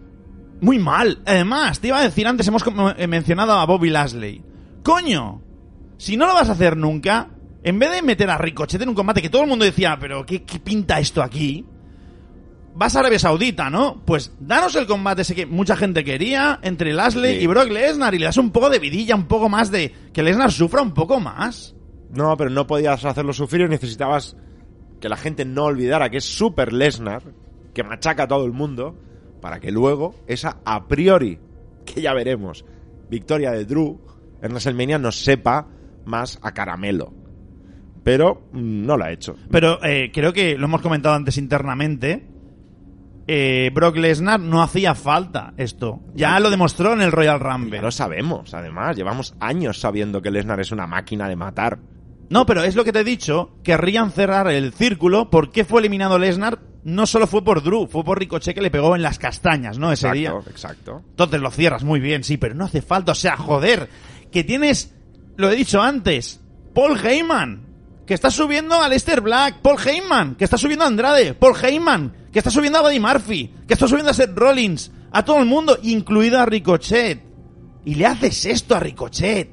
muy mal. Además, te iba a decir antes, hemos eh, mencionado a Bobby Lashley. ¡Coño! Si no lo vas a hacer nunca, en vez de meter a Ricochet en un combate que todo el mundo decía, pero ¿qué, qué pinta esto aquí? Vas a Arabia Saudita, ¿no? Pues danos el combate ese que mucha gente quería entre Lashley Sí. y Brock Lesnar y le das un poco de vidilla, un poco más de... que Lesnar sufra un poco más. No, pero no podías hacerlo sufrir, necesitabas que la gente no olvidara que es Super Lesnar, que machaca a todo el mundo, para que luego esa a priori, que ya veremos, victoria de Drew en WrestleMania nos sepa más a caramelo. Pero mm, no lo ha hecho. Pero eh, creo que lo hemos comentado antes internamente. eh, Brock Lesnar no hacía falta esto. Ya lo demostró en el Royal Rumble. Ya lo sabemos, además, llevamos años sabiendo que Lesnar es una máquina de matar. No, pero es lo que te he dicho. Querrían cerrar el círculo. ¿Por qué fue eliminado Lesnar? No solo fue por Drew, fue por Ricochet que le pegó en las castañas, ¿no? Ese día. Exacto, exacto. Entonces lo cierras muy bien, sí, pero no hace falta. O sea, joder, que tienes, lo he dicho antes, Paul Heyman, que está subiendo a Lester Black, Paul Heyman, que está subiendo a Andrade, Paul Heyman, que está subiendo a Buddy Murphy, que está subiendo a Seth Rollins, a todo el mundo, incluido a Ricochet. Y le haces esto a Ricochet.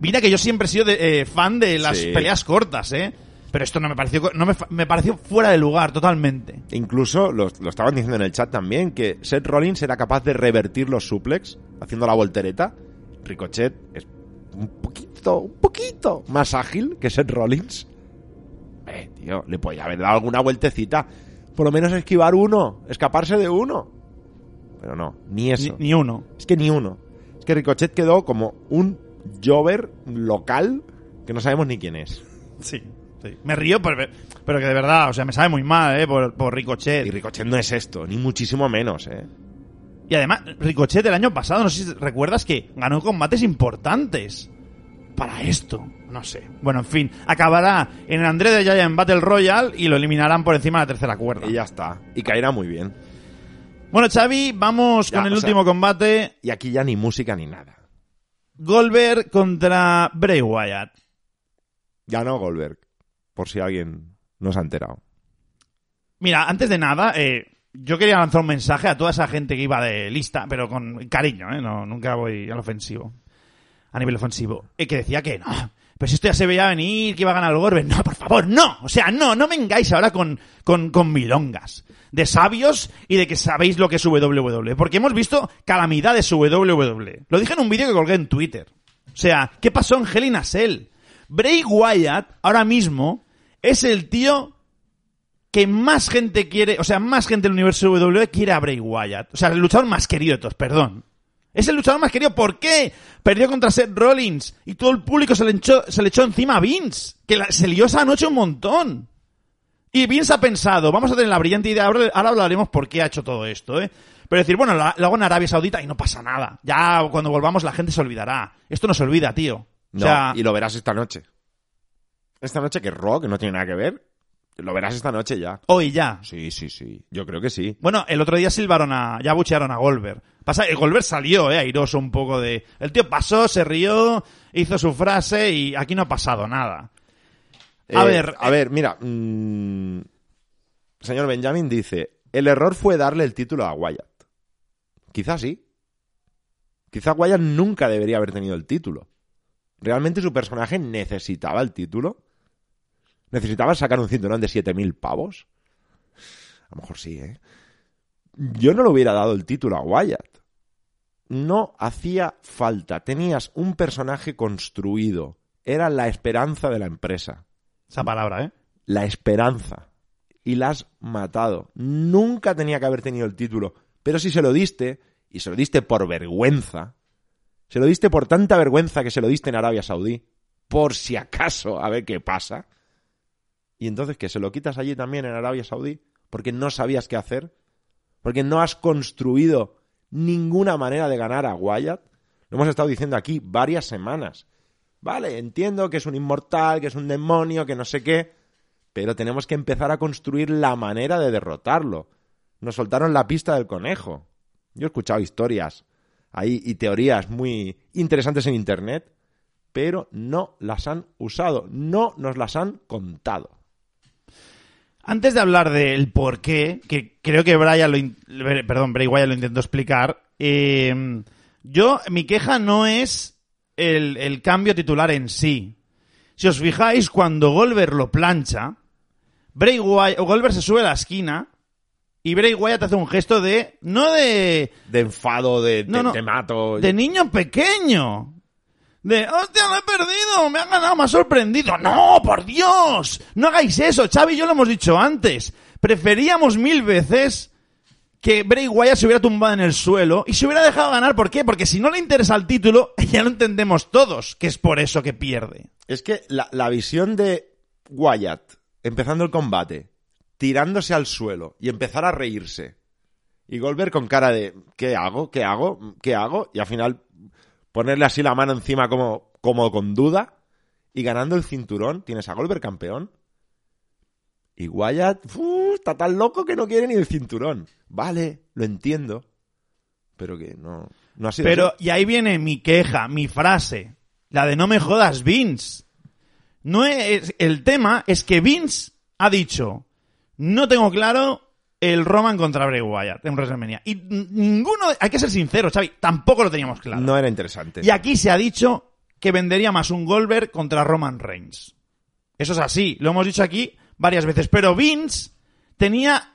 Mira que yo siempre he sido de- eh, fan de las Sí. peleas cortas, ¿eh? Pero esto no me pareció, no me, me pareció fuera de lugar totalmente. Incluso lo, lo estaban diciendo en el chat también, que Seth Rollins era capaz de revertir los suplex haciendo la voltereta. Ricochet es un poquito, un poquito más ágil que Seth Rollins. Eh, tío, le podía haber dado alguna vueltecita. Por lo menos esquivar uno, escaparse de uno. Pero no, ni Ni, eso. ni uno. Es que ni uno. Es que Ricochet quedó como un Jover local que no sabemos ni quién es. Sí, sí. Me río, pero, pero que de verdad, o sea, me sabe muy mal, ¿eh? Por, por Ricochet. Y Ricochet no es esto, ni muchísimo menos, eh. Y además, Ricochet el año pasado, no sé si recuerdas que ganó combates importantes. Para esto, no sé. Bueno, en fin, acabará en el André de Giant Battle Royale y lo eliminarán por encima de la tercera cuerda. Y ya está. Y caerá muy bien. Bueno, Xavi, vamos Ya, con el sea- último combate. Y aquí ya ni música ni nada. Goldberg contra Bray Wyatt. Ganó Goldberg. Por si alguien no se ha enterado. Mira, antes de nada, eh, yo quería lanzar un mensaje a toda esa gente que iba de lista, pero con cariño, ¿eh? No, nunca voy al ofensivo. A nivel ofensivo. Eh, que decía que no. Pero si esto ya se veía venir, que iba a ganar el Goldberg. No, por favor, no. O sea, no, no vengáis ahora con, con, con milongas. De sabios y de que sabéis lo que es WWE. Porque hemos visto calamidades WWE. Lo dije en un vídeo que colgué en Twitter. O sea, ¿qué pasó en Hell in a? Bray Wyatt, ahora mismo, es el tío que más gente quiere, o sea, más gente del universo WWE quiere a Bray Wyatt. O sea, el luchador más querido de todos, perdón. Es el luchador más querido. ¿Por qué? Perdió contra Seth Rollins y todo el público se le echó, se le echó encima a Vince, que la- se lió esa noche un montón. Y Vince ha pensado, vamos a tener la brillante idea, ahora, ahora hablaremos por qué ha hecho todo esto, ¿eh? Pero decir, bueno, lo hago en Arabia Saudita y no pasa nada. Ya cuando volvamos la gente se olvidará. Esto no se olvida, tío. O No, sea, y lo verás esta noche. Esta noche que Raw, que no tiene nada que ver, Lo verás esta noche ya. Hoy ya. Sí, sí, sí. Yo creo que sí. Bueno, el otro día silbaron a, ya buchearon a Goldberg. Pasa, que Goldberg salió, eh, airoso un poco de, el tío pasó, se rió, hizo su frase y aquí no ha pasado nada. A Eh, ver, A ver, mira. mm, señor Benjamin dice: el error fue darle el título a Wyatt. Quizás sí. Quizá Wyatt nunca debería haber tenido el título. ¿Realmente su personaje necesitaba el título? ¿Necesitaba sacar un cinturón de 7.000 pavos? A lo mejor sí, ¿eh? Yo no le hubiera dado el título a Wyatt. No hacía falta. Tenías un personaje construido. Era la esperanza de la empresa. esa palabra, eh. La esperanza. Y la has matado. Nunca tenía que haber tenido el título. Pero si se lo diste, y se lo diste por vergüenza, se lo diste por tanta vergüenza que se lo diste en Arabia Saudí, por si acaso, a ver qué pasa. Y entonces que se lo quitas allí también en Arabia Saudí, porque no sabías qué hacer, porque no has construido ninguna manera de ganar a Wyatt. Lo hemos estado diciendo aquí varias semanas. Vale, entiendo que es un inmortal, que es un demonio, que no sé qué, pero tenemos que empezar a construir la manera de derrotarlo. Nos soltaron la pista del conejo. Yo he escuchado historias ahí y teorías muy interesantes en internet, pero no las han usado, no nos las han contado. Antes de hablar del por qué, que creo que Brian lo perdón, Bray Wyatt lo intentó explicar, eh, yo, mi queja no es el, el cambio titular en sí. Si os fijáis, cuando Goldberg lo plancha, Bray Wyatt, o Goldberg se sube a la esquina y Bray Wyatt hace un gesto de, no de, De enfado, de No, no. te mato. de niño pequeño. De, hostia, lo he perdido, me ha ganado, me ha sorprendido. No, por Dios, no hagáis eso, Xavi y yo lo hemos dicho antes. Preferíamos mil veces que Bray Wyatt se hubiera tumbado en el suelo y se hubiera dejado ganar. ¿Por qué? Porque si no le interesa el título, ya lo entendemos todos, que es por eso que pierde. Es que la, la visión de Wyatt, empezando el combate, tirándose al suelo y empezar a reírse. Y Goldberg con cara de ¿qué hago? ¿Qué hago? ¿Qué hago? Y al final ponerle así la mano encima como, como con duda y ganando el cinturón, tienes a Goldberg campeón. Y Wyatt ¡fu! está tan loco que no quiere ni el cinturón. Vale, lo entiendo. Pero que no, no ha sido Pero, así. y ahí viene mi queja, mi frase. La de no me jodas, Vince. No es, el tema es que Vince ha dicho, no tengo claro el Roman contra Bray Wyatt en WrestleMania. Y ninguno, hay que ser sincero, Xavi, tampoco lo teníamos claro. No era interesante. Y aquí se ha dicho que vendería más un Goldberg contra Roman Reigns. Eso es así, lo hemos dicho aquí varias veces. Pero Vince tenía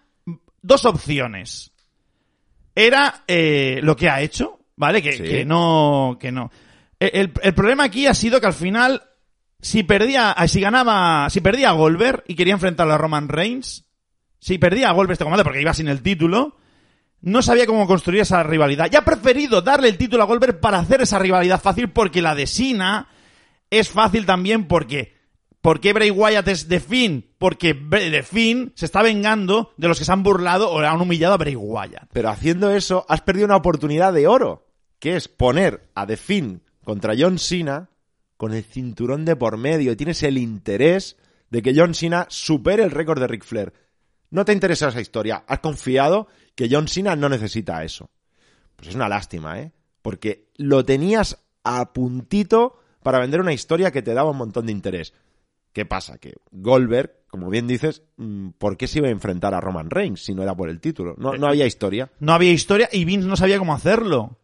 dos opciones. Era eh, lo que ha hecho, ¿vale? Que, Sí. que no, que no. E- El, el problema aquí ha sido que al final, si perdía, si ganaba, si perdía a Goldberg y quería enfrentarlo a Roman Reigns, si perdía a este combate porque iba sin el título, no sabía cómo construir esa rivalidad. Y ha preferido darle el título a Goldberg para hacer esa rivalidad fácil porque la de Sina es fácil también porque... ¿Por qué Bray Wyatt es de Finn? Porque de Finn se está vengando de los que se han burlado o han humillado a Bray Wyatt. Pero haciendo eso, has perdido una oportunidad de oro, que es poner a The Finn contra John Cena con el cinturón de por medio. Y tienes el interés de que John Cena supere el récord de Ric Flair. No te interesa esa historia. Has confiado que John Cena no necesita eso. Pues es una lástima, ¿eh? Porque lo tenías a puntito para vender una historia que te daba un montón de interés. ¿Qué pasa? Que Goldberg, como bien dices, mm, ¿por qué se iba a enfrentar a Roman Reigns si no era por el título? No, no había historia. No había historia y Vince no sabía cómo hacerlo.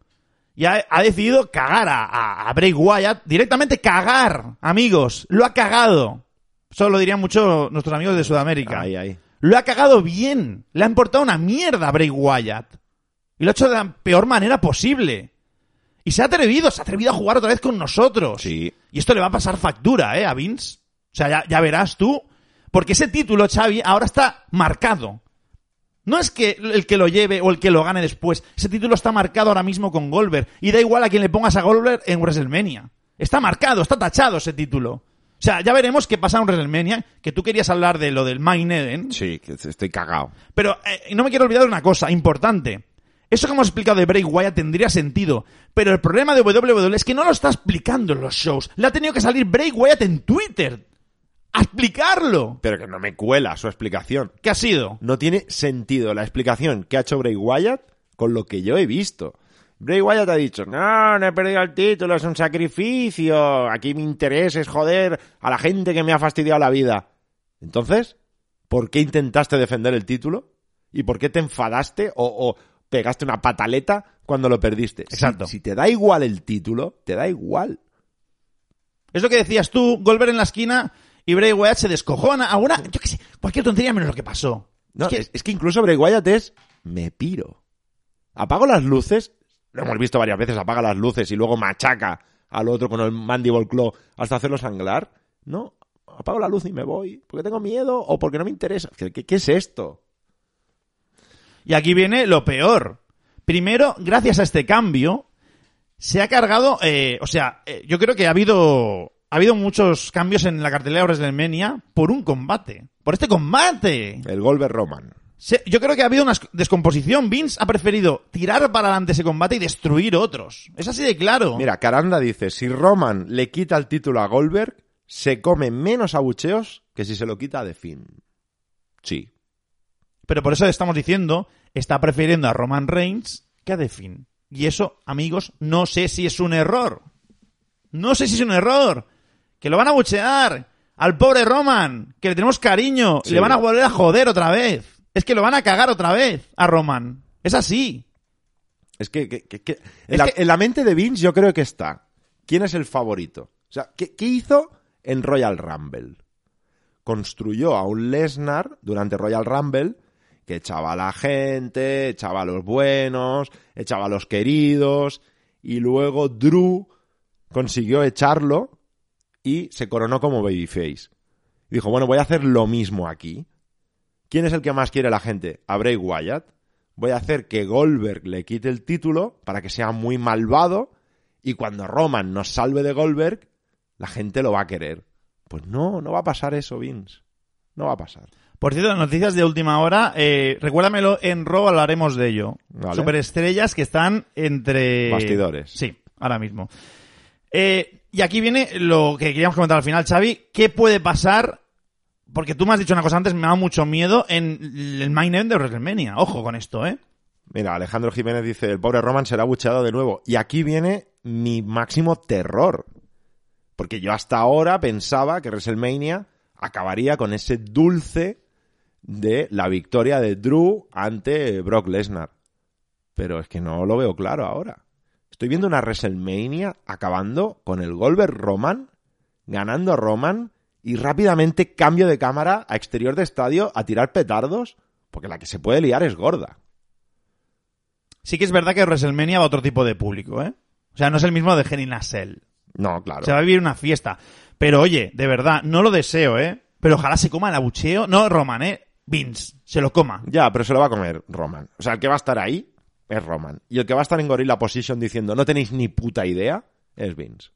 Y ha, ha decidido cagar a, a, a Bray Wyatt. Directamente cagar, amigos. Lo ha cagado. Eso lo dirían mucho nuestros amigos de Sudamérica. Ahí, ahí. Lo ha cagado bien. Le ha importado una mierda a Bray Wyatt. Y lo ha hecho de la peor manera posible. Y se ha atrevido, se ha atrevido a jugar otra vez con nosotros. Sí. Y esto le va a pasar factura, ¿eh? A Vince. O sea, ya, ya verás tú. Porque ese título, Xavi, ahora está marcado. No es que el que lo lleve o el que lo gane después. Ese título está marcado ahora mismo con Goldberg. Y da igual a quien le pongas a Goldberg en WrestleMania. Está marcado, está tachado ese título. O sea, ya veremos qué pasa en WrestleMania. Que tú querías hablar de lo del Main Event. Sí, que estoy cagado. Pero eh, no me quiero olvidar de una cosa importante. Eso que hemos explicado de Bray Wyatt tendría sentido. Pero el problema de WWE es que no lo está explicando en los shows. Le ha tenido que salir Bray Wyatt en Twitter. a explicarlo. Pero que no me cuela su explicación. ¿Qué ha sido? No tiene sentido la explicación que ha hecho Bray Wyatt con lo que yo he visto. Bray Wyatt ha dicho, no, no he perdido el título, es un sacrificio. Aquí mi interés es joder a la gente que me ha fastidiado la vida. Entonces, ¿por qué intentaste defender el título? ¿Y por qué te enfadaste o, o pegaste una pataleta cuando lo perdiste? Exacto. Si, te da igual el título, te da igual. Es lo que decías tú, Goldberg en la esquina y Bray Wyatt se descojona. Alguna, yo qué sé, cualquier tontería menos lo que pasó. No, Es que- es, es que incluso Bray Wyatt es me piro. Apago las luces, lo hemos visto varias veces, apaga las luces y luego machaca al otro con el mandible claw hasta hacerlo sangrar. No, apago la luz y me voy porque tengo miedo o porque no me interesa. ¿Qué, es esto? Y aquí viene lo peor. Primero, gracias a este cambio, se ha cargado, eh, o sea, eh, yo creo que ha habido, ha habido muchos cambios en la cartelera de WrestleMania por un combate. Por este combate. El Goldberg Roman. Se- yo creo que ha habido una esc- descomposición. Vince ha preferido tirar para adelante ese combate y destruir otros. Es así de claro. Mira, Caranda dice, si Roman le quita el título a Goldberg, se come menos abucheos que si se lo quita a The Finn. Sí. Pero por eso estamos diciendo, está prefiriendo a Roman Reigns que a The Finn. Y eso, amigos, no sé si es un error. No sé si es un error. Que lo van a buchear al pobre Roman, que le tenemos cariño, y le van a volver a joder otra vez. Es que lo van a cagar otra vez a Roman. Es así. Es que, que- que- que- Es en, la, que- en la mente de Vince yo creo que está. ¿Quién es el favorito? O sea, ¿qué, qué hizo en Royal Rumble? Construyó a un Lesnar durante Royal Rumble que echaba a la gente, echaba a los buenos, echaba a los queridos, y luego Drew consiguió echarlo y se coronó como babyface. Dijo, bueno, voy a hacer lo mismo aquí. ¿Quién es el que más quiere la gente? A Bray Wyatt. Voy a hacer que Goldberg le quite el título para que sea muy malvado y cuando Roman nos salve de Goldberg, la gente lo va a querer. Pues no, no va a pasar eso, Vince. No va a pasar. Por cierto, noticias de última hora. Eh, recuérdamelo, en Raw hablaremos de ello. Vale. Superestrellas que están entre... Bastidores. Sí, ahora mismo. Eh, y aquí viene lo que queríamos comentar al final, Xavi. ¿Qué puede pasar? Porque tú me has dicho una cosa antes, me da mucho miedo en el main event de WrestleMania. Ojo con esto, ¿eh? Mira, Alejandro Jiménez dice, el pobre Roman será bucheado de nuevo. Y aquí viene mi máximo terror. Porque yo hasta ahora pensaba que WrestleMania acabaría con ese dulce de la victoria de Drew ante Brock Lesnar. Pero es que no lo veo claro ahora. Estoy viendo una WrestleMania acabando con el Goldberg Roman, ganando Roman y rápidamente cambio de cámara a exterior de estadio a tirar petardos, porque la que se puede liar es gorda. Sí que es verdad que WrestleMania va a otro tipo de público, ¿eh? O sea, no es el mismo de a Cell. No, claro. Se va a vivir una fiesta. Pero oye, de verdad, no lo deseo, ¿eh? Pero ojalá se coma el abucheo. No Roman, ¿eh? Vince, se lo coma. Ya, pero se lo va a comer Roman. O sea, el que va a estar ahí es Roman. Y el que va a estar en Gorilla Position diciendo no tenéis ni puta idea es Vince.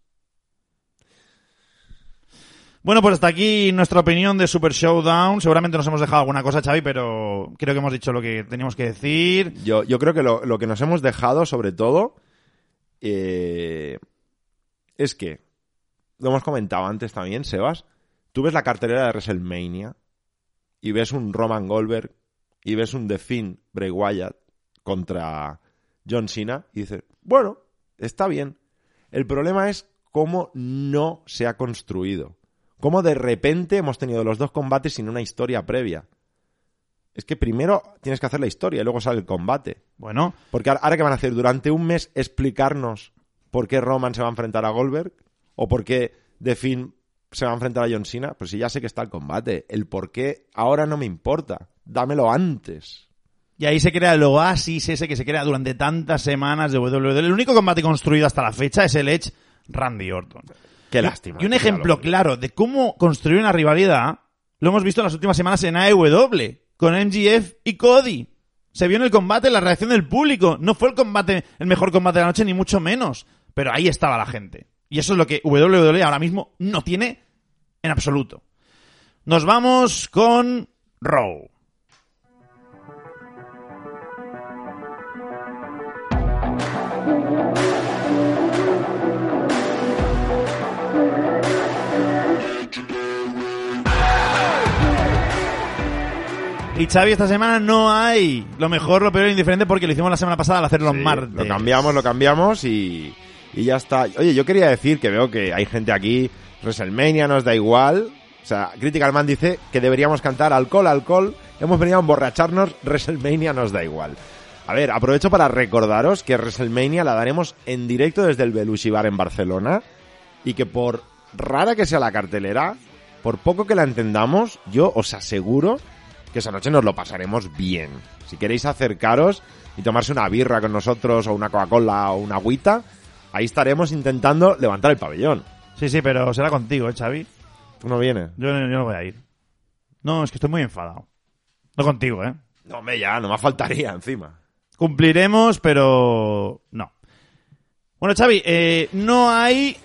Bueno, pues hasta aquí nuestra opinión de Super Showdown. Seguramente nos hemos dejado alguna cosa, Xavi, pero creo que hemos dicho lo que teníamos que decir. Yo, creo que lo, lo que nos hemos dejado, sobre todo, eh, es que, lo hemos comentado antes también, Sebas, tú ves la cartelera de WrestleMania y ves un Roman Goldberg y ves un The Finn Bray Wyatt contra John Cena y dices, bueno, está bien. El problema es cómo no se ha construido. Cómo de repente hemos tenido los dos combates sin una historia previa. Es que primero tienes que hacer la historia y luego sale el combate. Bueno, Porque ahora, ahora que van a hacer durante un mes explicarnos por qué Roman se va a enfrentar a Goldberg o por qué The Finn se va a enfrentar a John Cena, pues si ya sé que está el combate, el por qué ahora no me importa, dámelo antes. y ahí se crea el oasis ese que se crea durante tantas semanas de WWE. El único combate construido hasta la fecha es el Edge Randy Orton. Qué lástima. Y un ejemplo lo- claro de cómo construir una rivalidad lo hemos visto en las últimas semanas en AEW, con MGF y Cody. Se vio en el combate la reacción del público. No fue el combate, el mejor combate de la noche, ni mucho menos. Pero ahí estaba la gente. Y eso es lo que WWE ahora mismo no tiene en absoluto. Nos vamos con Raw. Y Xavi, esta semana no hay lo mejor, lo peor e indiferente porque lo hicimos la semana pasada al hacer los Sí, martes. Lo cambiamos, lo cambiamos y, y ya está. Oye, yo quería decir que veo que hay gente aquí, WrestleMania nos da igual. O sea, Critical Man dice que deberíamos cantar alcohol, alcohol. Hemos venido a emborracharnos, WrestleMania nos da igual. A ver, aprovecho para recordaros que WrestleMania la daremos en directo desde el Belushi Bar en Barcelona y que por rara que sea la cartelera, por poco que la entendamos, yo os aseguro que esa noche nos lo pasaremos bien. Si queréis acercaros y tomarse una birra con nosotros o una Coca-Cola o una agüita, ahí estaremos intentando levantar el pabellón. Sí, sí, pero será contigo, ¿eh, Xavi? ¿Tú no vienes? Yo, no- yo no voy a ir. No, es que estoy muy enfadado. No contigo, ¿eh? No, hombre, ya, no me faltaría encima. Cumpliremos, pero no. Bueno, Xavi, eh, no hay...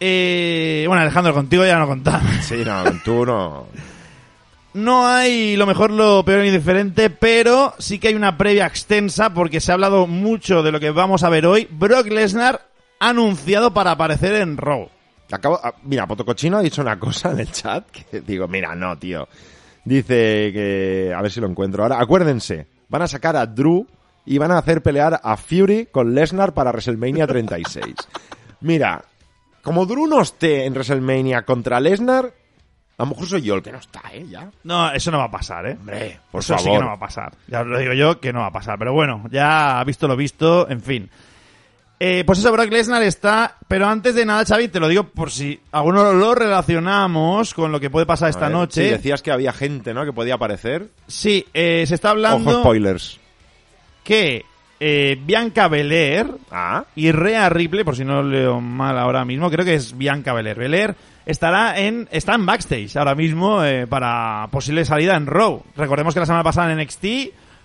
eh, bueno, Alejandro, contigo ya no contaba. Sí, no, tú no. No hay lo mejor, lo peor e indiferente, pero sí que hay una previa extensa porque se ha hablado mucho de lo que vamos a ver hoy. Brock Lesnar anunciado para aparecer en Raw. Acabo, ah, mira, Potocochino ha dicho una cosa en el chat que digo, mira, no, tío. Dice que, a ver si lo encuentro ahora. Acuérdense, van a sacar a Drew y van a hacer pelear a Fury con Lesnar para WrestleMania 36. Mira, como Drew no esté en WrestleMania contra Lesnar, a lo mejor soy yo el que no está, ¿eh? Ya. No, eso no va a pasar, ¿eh? Hombre, por eso sí favor. que no va a pasar. Ya os lo digo yo que no va a pasar. Pero bueno, ya ha visto lo visto, en fin. Eh, pues eso, Brock Lesnar está... Pero antes de nada, Xavi, te lo digo por si alguno lo relacionamos con lo que puede pasar esta ver, noche. sí, decías que había gente, ¿no? Que podía aparecer. Sí, eh, se está hablando Ojo, spoilers. que eh, Bianca Belair Ah, y Rhea Ripley, por si no leo mal ahora mismo, creo que es Bianca Belair. Belair estará en, está en backstage ahora mismo eh, para posible salida en Raw. Recordemos que la semana pasada en NXT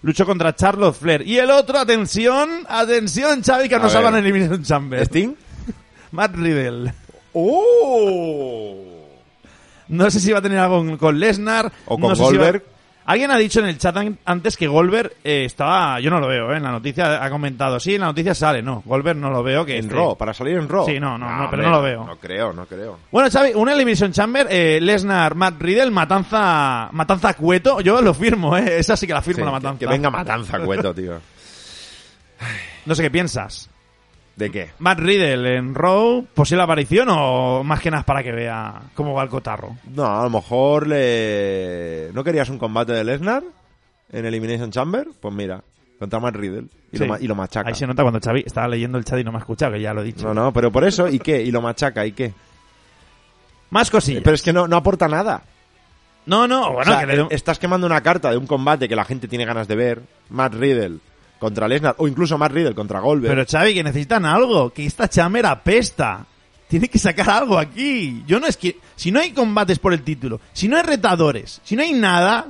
luchó contra Charlotte Flair. Y el otro, atención, atención, Xavi, que A nos ver. hablan en Elimination Chamber. ¿Sting? Matt Riddle. ¡Oh! No sé si va a tener algo con, Lesnar. O con no Goldberg. Alguien ha dicho en el chat an- antes que Goldberg eh, estaba... Yo no lo veo, ¿eh? En la noticia ha comentado. Sí, en la noticia sale. No, Goldberg no lo veo. que En esté. Raw, para salir en Raw. Sí, no, no, no, pero hombre, no lo veo. No creo, no creo. Bueno, Xavi, una Elimination Chamber, eh, Lesnar, Matt Riddle, Matanza, Matanza Cueto, yo lo firmo, eh, esa sí que la firmo, Sí, la que- Matanza. Que, venga Matanza, cueto, tío. No sé qué piensas. ¿De qué? Matt Riddle en Raw, posible aparición o más que nada para que vea cómo va el cotarro. No, a lo mejor le... ¿No querías un combate de Lesnar en Elimination Chamber? Pues mira, contra Matt Riddle. Y, Sí. lo, ma- y lo machaca. Ahí se nota cuando Xavi estaba leyendo el chat y no me ha escuchado, que ya lo he dicho. No, no, pero por eso, ¿y qué? Y lo machaca, ¿y qué? Más cosillas. Pero es que no, no aporta nada. No, no, bueno, O sea, que le estás quemando una carta de un combate que la gente tiene ganas de ver. Matt Riddle contra Lesnar, o incluso Matt Riddle contra Goldberg. Pero Xavi, que necesitan algo, que esta chamber apesta. Tiene que sacar algo aquí. Yo no es que... Si no hay combates por el título, si no hay retadores, si no hay nada,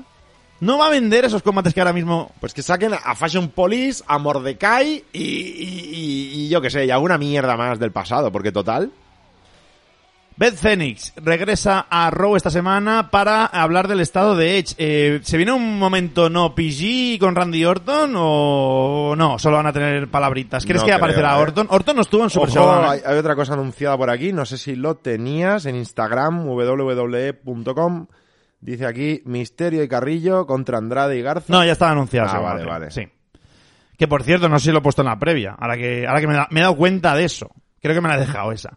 no va a vender esos combates que ahora mismo... Pues que saquen a Fashion Police, a Mordecai y, y- y- y yo qué sé, y alguna mierda más del pasado, porque total... Beth Phoenix regresa a Raw esta semana para hablar del estado de Edge. Eh, ¿Se viene un momento no PG con Randy Orton o no? Solo van a tener palabritas. ¿Crees No que creo, aparecerá ¿eh? Orton? Orton no estuvo en Super Ojo, hay, hay otra cosa anunciada por aquí, no sé si lo tenías en Instagram, www.com. Dice aquí, Misterio y Carrillo contra Andrade y Garza. No, ya estaba anunciado. Ah, vale, vale. Sí. Que por cierto, no sé si lo he puesto en la previa. Ahora que, ahora que me, da- me he dado cuenta de eso. Creo que me la he dejado esa.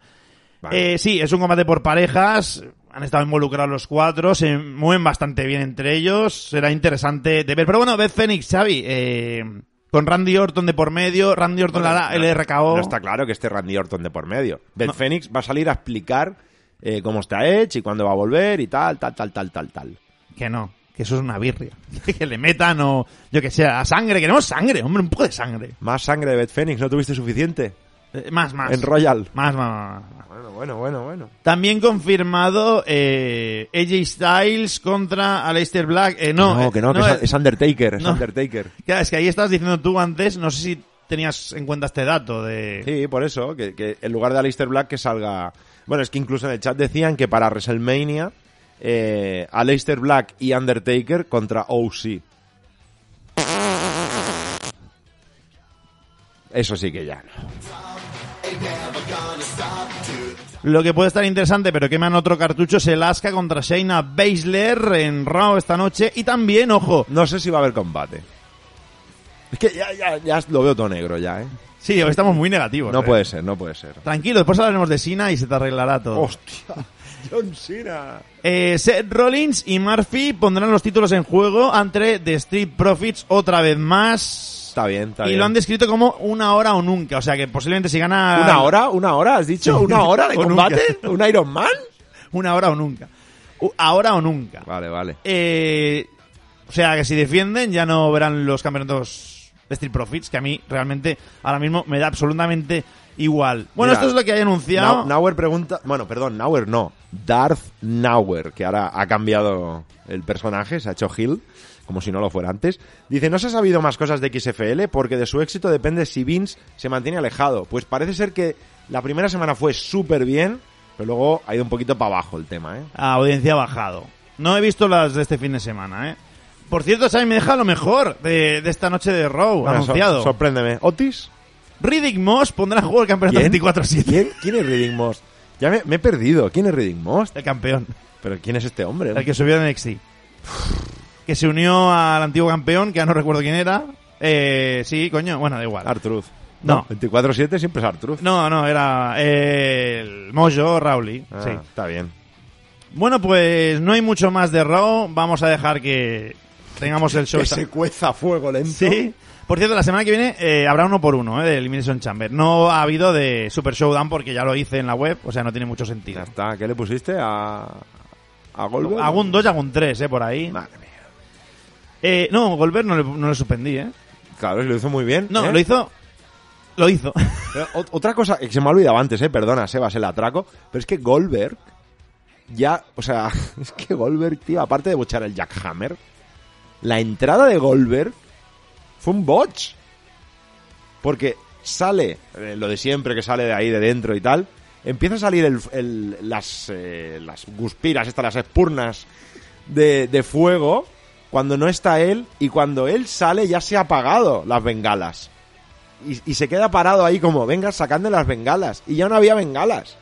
Vale. Eh, sí, es un combate por parejas. Han estado involucrados los cuatro. Se mueven bastante bien entre ellos. Será interesante de ver. Pero bueno, Beth Phoenix, Xavi. Eh, con Randy Orton de por medio. Randy Orton le hará el RKO. No está claro que esté Randy Orton de por medio. Beth No. Phoenix va a salir a explicar eh, cómo está Edge y cuándo va a volver y tal, tal, tal, tal, tal, tal. Que no. Que eso es una birria. que le metan o yo que sé, a sangre. Queremos sangre, hombre. Un poco de sangre. Más sangre de Beth Phoenix, ¿no tuviste suficiente? Eh, más, más. En Royal. Más, más, más, más. Bueno, bueno, bueno. También confirmado eh, AJ Styles contra Aleister Black. Eh, no, que no, que es, es Undertaker, es no. Undertaker. Claro, es que ahí estabas diciendo tú antes, no sé si tenías en cuenta este dato de... Sí, por eso, que, que en lugar de Aleister Black que salga... Bueno, es que incluso en el chat decían que para WrestleMania eh, Aleister Black y Undertaker contra OC. Eso sí que ya no. Lo que puede estar interesante, pero queman otro cartucho, es el Asuka contra Shayna Baszler en Raw esta noche. Y también, ojo, No sé si va a haber combate. Es que ya, ya, ya lo veo todo negro ya, ¿eh? sí, hoy estamos muy negativos. No ¿eh? puede ser, no puede ser. Tranquilo, después hablaremos de Sina y se te arreglará todo. ¡Hostia! John Cena. Eh, Seth Rollins y Murphy pondrán los títulos en juego ante The Street Profits otra vez más. Está bien, está y bien. lo han descrito como una hora o nunca. O sea que posiblemente si gana. ¿Una hora? ¿Una hora? ¿Has dicho? ¿Una hora de combate? ¿Un Iron Man? Una hora o nunca. Ahora o nunca. Vale, vale. Eh, o sea que si defienden ya no verán los campeonatos de Street Profits, que a mí realmente ahora mismo me da absolutamente igual. Bueno, Mira, esto es lo que hay anunciado. Nau- Nauer pregunta... Bueno, perdón, Nauer no. Darth Nauer, que ahora ha cambiado el personaje, se ha hecho Hill, como si no lo fuera antes. Dice, no se ha sabido más cosas de XFL porque de su éxito depende si Vince se mantiene alejado. Pues parece ser que la primera semana fue súper bien, pero luego ha ido un poquito para abajo el tema, ¿eh? A audiencia ha bajado. No he visto las de este fin de semana, ¿eh? Por cierto, Xavi me deja lo mejor de, de esta noche de Raw, Bueno, anunciado. sorpréndeme. ¿Otis? Riddick Moss pondrá en juego el campeonato ¿Quién? 24-7. ¿Quién? ¿Quién es Reading Moss? Ya me, me he perdido. ¿Quién es Reading Moss? El campeón. ¿Pero quién es este hombre? El que subió de NXT. Que se unió al antiguo campeón, que ya no recuerdo quién era. Eh, sí, coño, bueno, da igual. Artruz. No. 24-7 siempre es Artruz. No, no, era eh, el Mojo Rowley. Ah, sí. Está bien. Bueno, pues no hay mucho más de Raw. Vamos a dejar que tengamos el show. Que se cueza a fuego lento. Sí. Por cierto, la semana que viene eh, habrá uno por uno, eh, de Elimination Chamber. No ha habido de Super Showdown porque ya lo hice en la web, o sea, no tiene mucho sentido. Ya está. ¿Qué le pusiste a. a Goldberg? Hago un 2 y hago un 3, eh, por ahí. Madre mía. Eh, no, Goldberg no le, no le suspendí, eh. Claro, lo hizo muy bien. No, ¿eh? lo hizo. Lo hizo. Otra cosa que se me ha olvidado antes, eh, perdona, Sebas, el atraco, pero es que Goldberg ya, o sea, es que Goldberg, tío, aparte de bochar el Jackhammer, la entrada de Goldberg fue un botch. Porque sale, eh, lo de siempre que sale de ahí, de dentro y tal, empieza a salir el, el- las, eh, las guspiras, estas, las espurnas de, de fuego cuando no está él y cuando él sale ya se ha apagado las bengalas. Y, y se queda parado ahí como, venga, sacando las bengalas. Y ya no había bengalas.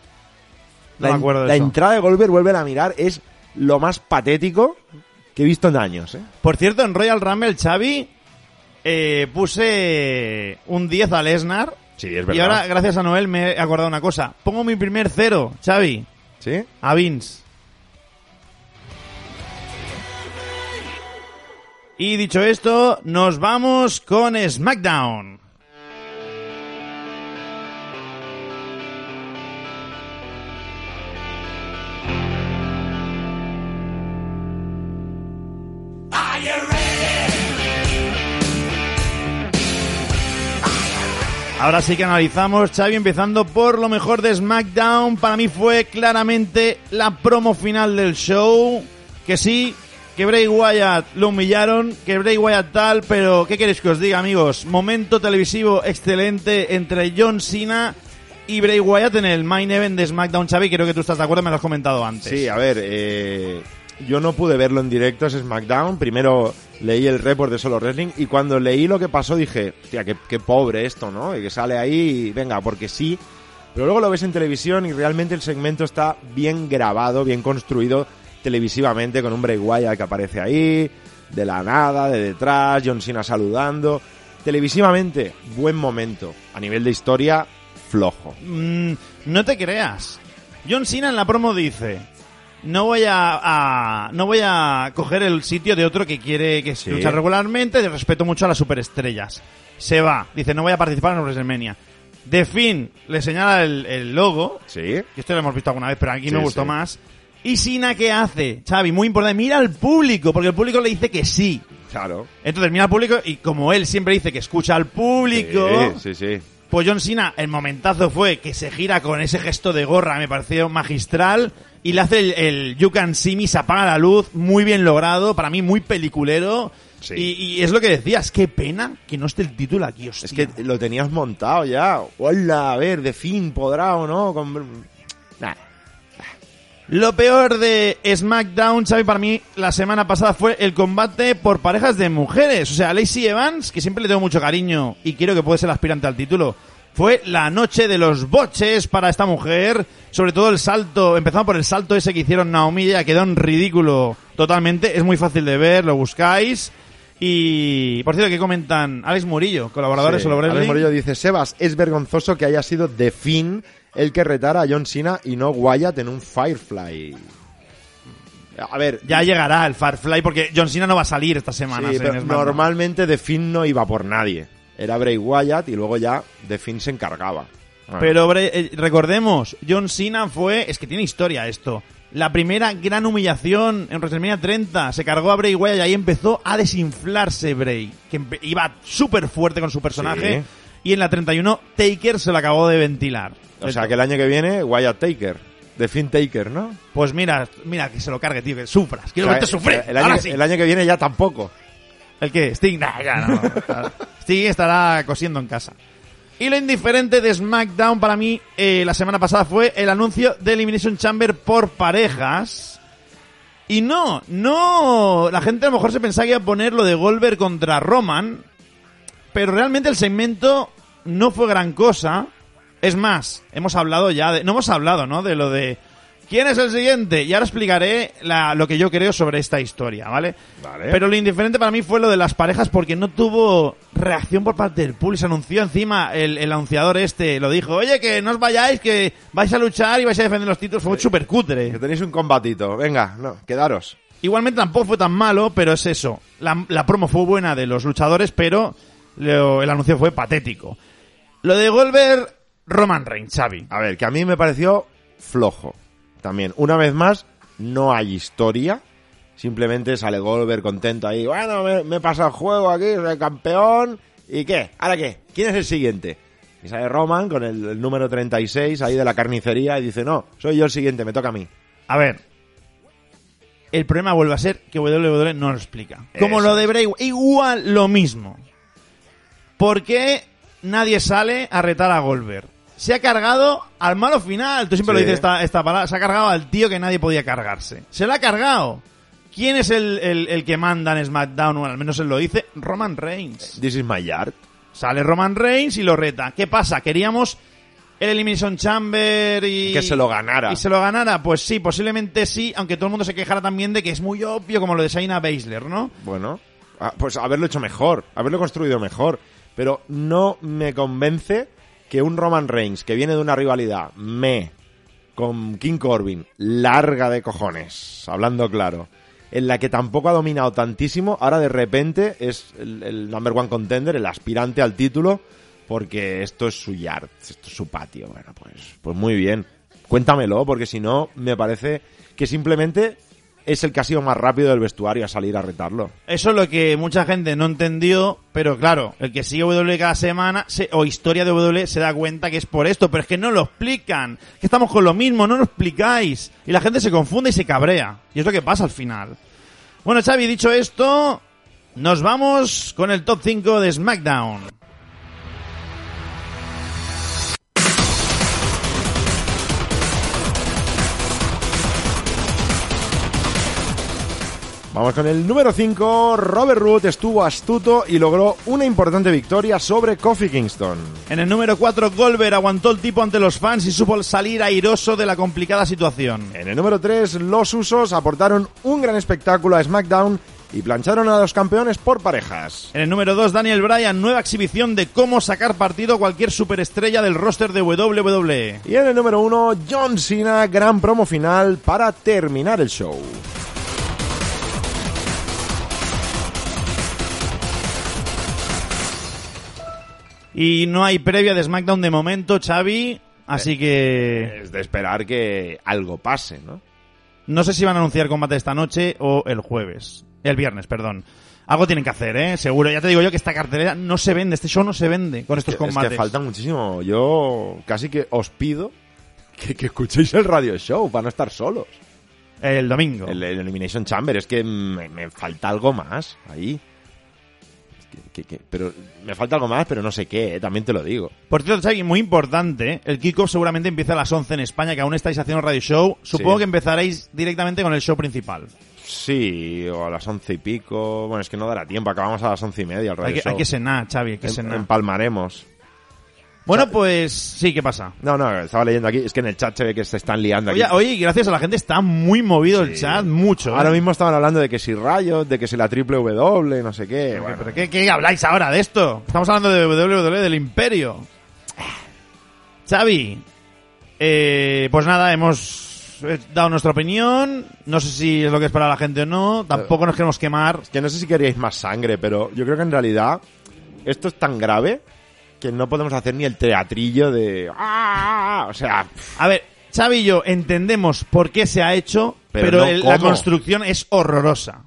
No la, me acuerdo de la eso. entrada de Goldberg, vuelve a mirar, es lo más patético que he visto en años, ¿eh? Por cierto, en Royal Rumble, Xavi, eh, puse un 10 a Lesnar. Sí, es Y ahora, gracias a Noel, me he acordado una cosa. Pongo mi primer cero, Xavi, ¿Sí? a Vince. Y dicho esto, nos vamos con SmackDown. Ahora sí que analizamos, Xavi, empezando por lo mejor de SmackDown. Para mí fue claramente la promo final del show. Que sí, que Bray Wyatt lo humillaron, que Bray Wyatt tal, pero ¿qué queréis que os diga, amigos? Momento televisivo excelente entre John Cena y Bray Wyatt en el main event de SmackDown, Xavi. Creo que tú estás de acuerdo, me lo has comentado antes. Sí, a ver, eh, yo no pude verlo en directo, ese SmackDown. Primero leí el report de Solo Wrestling y cuando leí lo que pasó dije, tía, qué, qué pobre esto, ¿no? Y que sale ahí y venga, porque sí. Pero luego lo ves en televisión y realmente el segmento está bien grabado, bien construido televisivamente con un Bray Wyatt que aparece ahí, de la nada, de detrás, John Cena saludando. Televisivamente, buen momento. A nivel de historia, flojo. Mm, no te creas. John Cena en la promo dice, no voy a, a- no voy a coger el sitio de otro que quiere que Sí. lucha regularmente, respeto mucho a las superestrellas. Se va, dice, no voy a participar en WrestleMania. De fin, le señala el, el logo, ¿Sí? que esto lo hemos visto alguna vez, pero aquí Sí, me gustó sí. más. Y Cena, ¿qué hace? Xavi, muy importante, mira al público, porque el público le dice que sí. Claro. Entonces mira al público y como él siempre dice que escucha al público, Sí, sí, sí. pues John Cena, el momentazo fue que se gira con ese gesto de gorra, me pareció magistral. Y le hace el, el You Can See Me, se apaga la luz, muy bien logrado, para mí muy peliculero. Sí. Y, y es lo que decías, qué pena que no esté el título aquí, hostia. Es que lo tenías montado ya. Hola, a ver, de fin podrá o no. Con... Nah. Lo peor de SmackDown, Xavi, para mí la semana pasada fue el combate por parejas de mujeres. O sea, Lacey Evans, que siempre le tengo mucho cariño y quiero que puede ser aspirante al título, Fue la noche de los boches para esta mujer, sobre todo el salto, empezando por el salto ese que hicieron Naomi, ya quedó en ridículo totalmente, es muy fácil de ver, lo buscáis. Y, por cierto, ¿qué comentan? Alex Murillo, colaborador de Sí, Solo Alex. Morillo dice, Sebas, es vergonzoso que haya sido The Finn el que retara a John Cena y no Wyatt en un Firefly. A ver, Ya llegará el Firefly porque John Cena no va a salir esta semana. sí, pero normalmente The Finn no iba por nadie. Era Bray Wyatt y luego ya The Finn se encargaba. Pero eh, recordemos, John Cena fue, es que tiene historia esto. La primera gran humillación en WrestleMania 30 se cargó a Bray Wyatt y ahí empezó a desinflarse Bray, que iba súper fuerte con su personaje. Sí. Y en la 31 Taker se lo acabó de ventilar. o sea que el año que viene Wyatt Taker. The Finn Taker, ¿no? Pues mira, mira que se lo cargue, tío, que sufras. Quiero O sea, verte sufrir. El año, sí. el año que viene ya tampoco. ¿El qué? Sting, nah, ya no. Sting estará cosiendo en casa. Y lo indiferente de SmackDown para mí eh, la semana pasada fue el anuncio de Elimination Chamber por parejas. Y no, no, la gente a lo mejor se pensaba que iba a poner lo de Goldberg contra Roman, pero realmente el segmento no fue gran cosa. Es más, hemos hablado ya de, no hemos hablado, ¿no? De lo de quién es el siguiente. Y ahora explicaré la- lo que yo creo sobre esta historia, ¿vale? Vale. Pero lo indiferente para mí fue lo de las parejas porque no tuvo reacción por parte del público. Se anunció encima el, el anunciador este, lo dijo, oye, que no os vayáis, que vais a luchar y vais a defender los títulos. Fue súper Que cutre. tenéis un combatito. Venga, no, quedaros. Igualmente tampoco fue tan malo, pero es eso. La, la promo fue buena de los luchadores, pero lo- el anuncio fue patético. Lo de Goldberg, Roman Reigns, Xavi. A ver, que a mí me pareció flojo. También, una vez más, no hay historia. Simplemente sale Goldberg contento ahí. Bueno, me, me he pasado el juego aquí, soy campeón. ¿Y qué? ¿Ahora qué? ¿Quién es el siguiente? Y sale Roman con el, el número 36 ahí de la carnicería y dice, no, soy yo el siguiente, me toca a mí. A ver. El problema vuelve a ser que WWE no lo explica. Como lo de Bray, igual lo mismo. ¿Por qué nadie sale a retar a Goldberg? Se ha cargado al malo final. Tú siempre lo dices esta, esta palabra. Se ha cargado al tío que nadie podía cargarse. Se la ha cargado. ¿Quién es el, el- el que manda en SmackDown? O al menos él lo dice. Roman Reigns. This is my yard. Sale Roman Reigns y lo reta. ¿Qué pasa? Queríamos el Elimination Chamber y... Que se lo ganara. Y se lo ganara. Pues sí, posiblemente sí, aunque todo el mundo se quejara también de que es muy obvio como lo de Shayna Baszler, ¿no? Bueno, ah, pues haberlo hecho mejor, haberlo construido mejor. Pero no me convence que un Roman Reigns que viene de una rivalidad me con King Corbin larga de cojones, hablando claro, en la que tampoco ha dominado tantísimo, ahora de repente es el, number one contender, el aspirante al título, porque esto es su yard, esto es su patio. Bueno, pues, pues muy bien. Cuéntamelo, porque si no, me parece que simplemente es el que ha sido más rápido del vestuario a salir a retarlo. Eso es lo que mucha gente no entendió, pero claro, el que sigue WWE cada semana se- o historia de WWE se da cuenta que es por esto, pero es que no lo explican, que estamos con lo mismo, no lo explicáis, y la gente se confunde y se cabrea, y es lo que pasa al final. Bueno, Xavi, dicho esto, nos vamos con el top 5 de SmackDown. Vamos con el número 5. Robert Root estuvo astuto y logró una importante victoria sobre Kofi Kingston. En el número 4, Goldberg aguantó el tipo ante los fans y supo salir airoso de la complicada situación. En el número 3, los Usos aportaron un gran espectáculo a SmackDown y plancharon a los campeones por parejas. En el número 2, Daniel Bryan, nueva exhibición de cómo sacar partido a cualquier superestrella del roster de. WWE. Y en el número 1, John Cena, gran promo final para terminar el show. Y no hay previa de SmackDown de momento, Xavi, así que Es de esperar que algo pase, ¿no? no sé si van a anunciar combate esta noche o el jueves. El viernes, perdón. Algo tienen que hacer, ¿eh? Seguro. Ya te digo yo que esta cartelera no se vende, este show no se vende con estos Que- es combates. que falta muchísimo. Yo casi que os pido que, que escuchéis el radio show para no estar solos. El domingo. El, el Elimination Chamber, es que me, me falta algo más ahí. Que- que- pero me falta algo más, pero no sé qué, eh, también te lo digo. Por cierto, Xavi, muy importante, ¿eh? el kickoff seguramente empieza a las 11 en España, que aún estáis haciendo radio show. Supongo Sí. que empezaréis directamente con el show principal. Sí, o a las once y pico. Bueno, es que no dará tiempo, acabamos a las once y media el radio Hay que, show. hay que cenar, Xavi, hay que cenar. empalmaremos. Bueno, pues sí, ¿qué pasa? No, no, estaba leyendo aquí. Es que en el chat se ve que se están liando aquí. Oye, oye, gracias a la gente está muy movido el chat, mucho. ¿eh? Ahora mismo estaban hablando de que si rayos, de que si la triple W, no sé qué. Bueno, ¿Pero qué, qué habláis ahora de esto? Estamos hablando de WWE, del Imperio. Xavi, eh, pues nada, hemos eh, dado nuestra opinión. No sé si es lo que espera la gente o no. Tampoco nos queremos quemar. que no sé si queríais más sangre, pero yo creo que en realidad esto es tan grave que no podemos hacer ni el teatrillo de... ¡Ah! O sea, A ver, Xavi y yo entendemos por qué se ha hecho, Pero pero, no el- la construcción es horrorosa.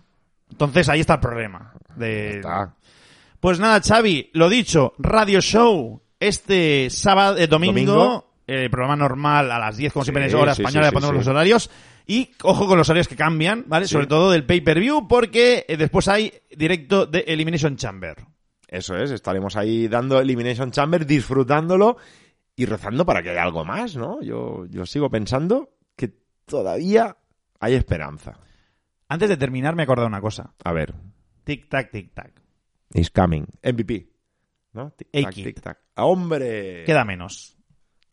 Entonces ahí está el problema. De... está. Pues nada, Xavi, lo dicho, radio show este sábado, eh, domingo, Domingo. eh, programa normal a las 10, como Sí, siempre en hora sí, española, sí, le ponemos los horarios. Y ojo con los horarios que cambian, ¿vale? Sobre todo del pay-per-view, porque eh, después hay directo de Elimination Chamber. Eso es, estaremos ahí dando Elimination Chamber, disfrutándolo y rezando para que haya algo más, ¿no? Yo, yo sigo pensando que todavía hay esperanza. Antes de terminar, me he acordado una cosa. A ver, Tic-tac, tic-tac. is coming. MVP. ¿No? Tic-tac, tic-tac. ¡Hombre! Queda menos.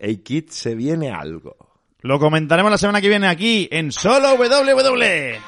A-Kid se viene algo. Lo comentaremos la semana que viene aquí en Solo WWE.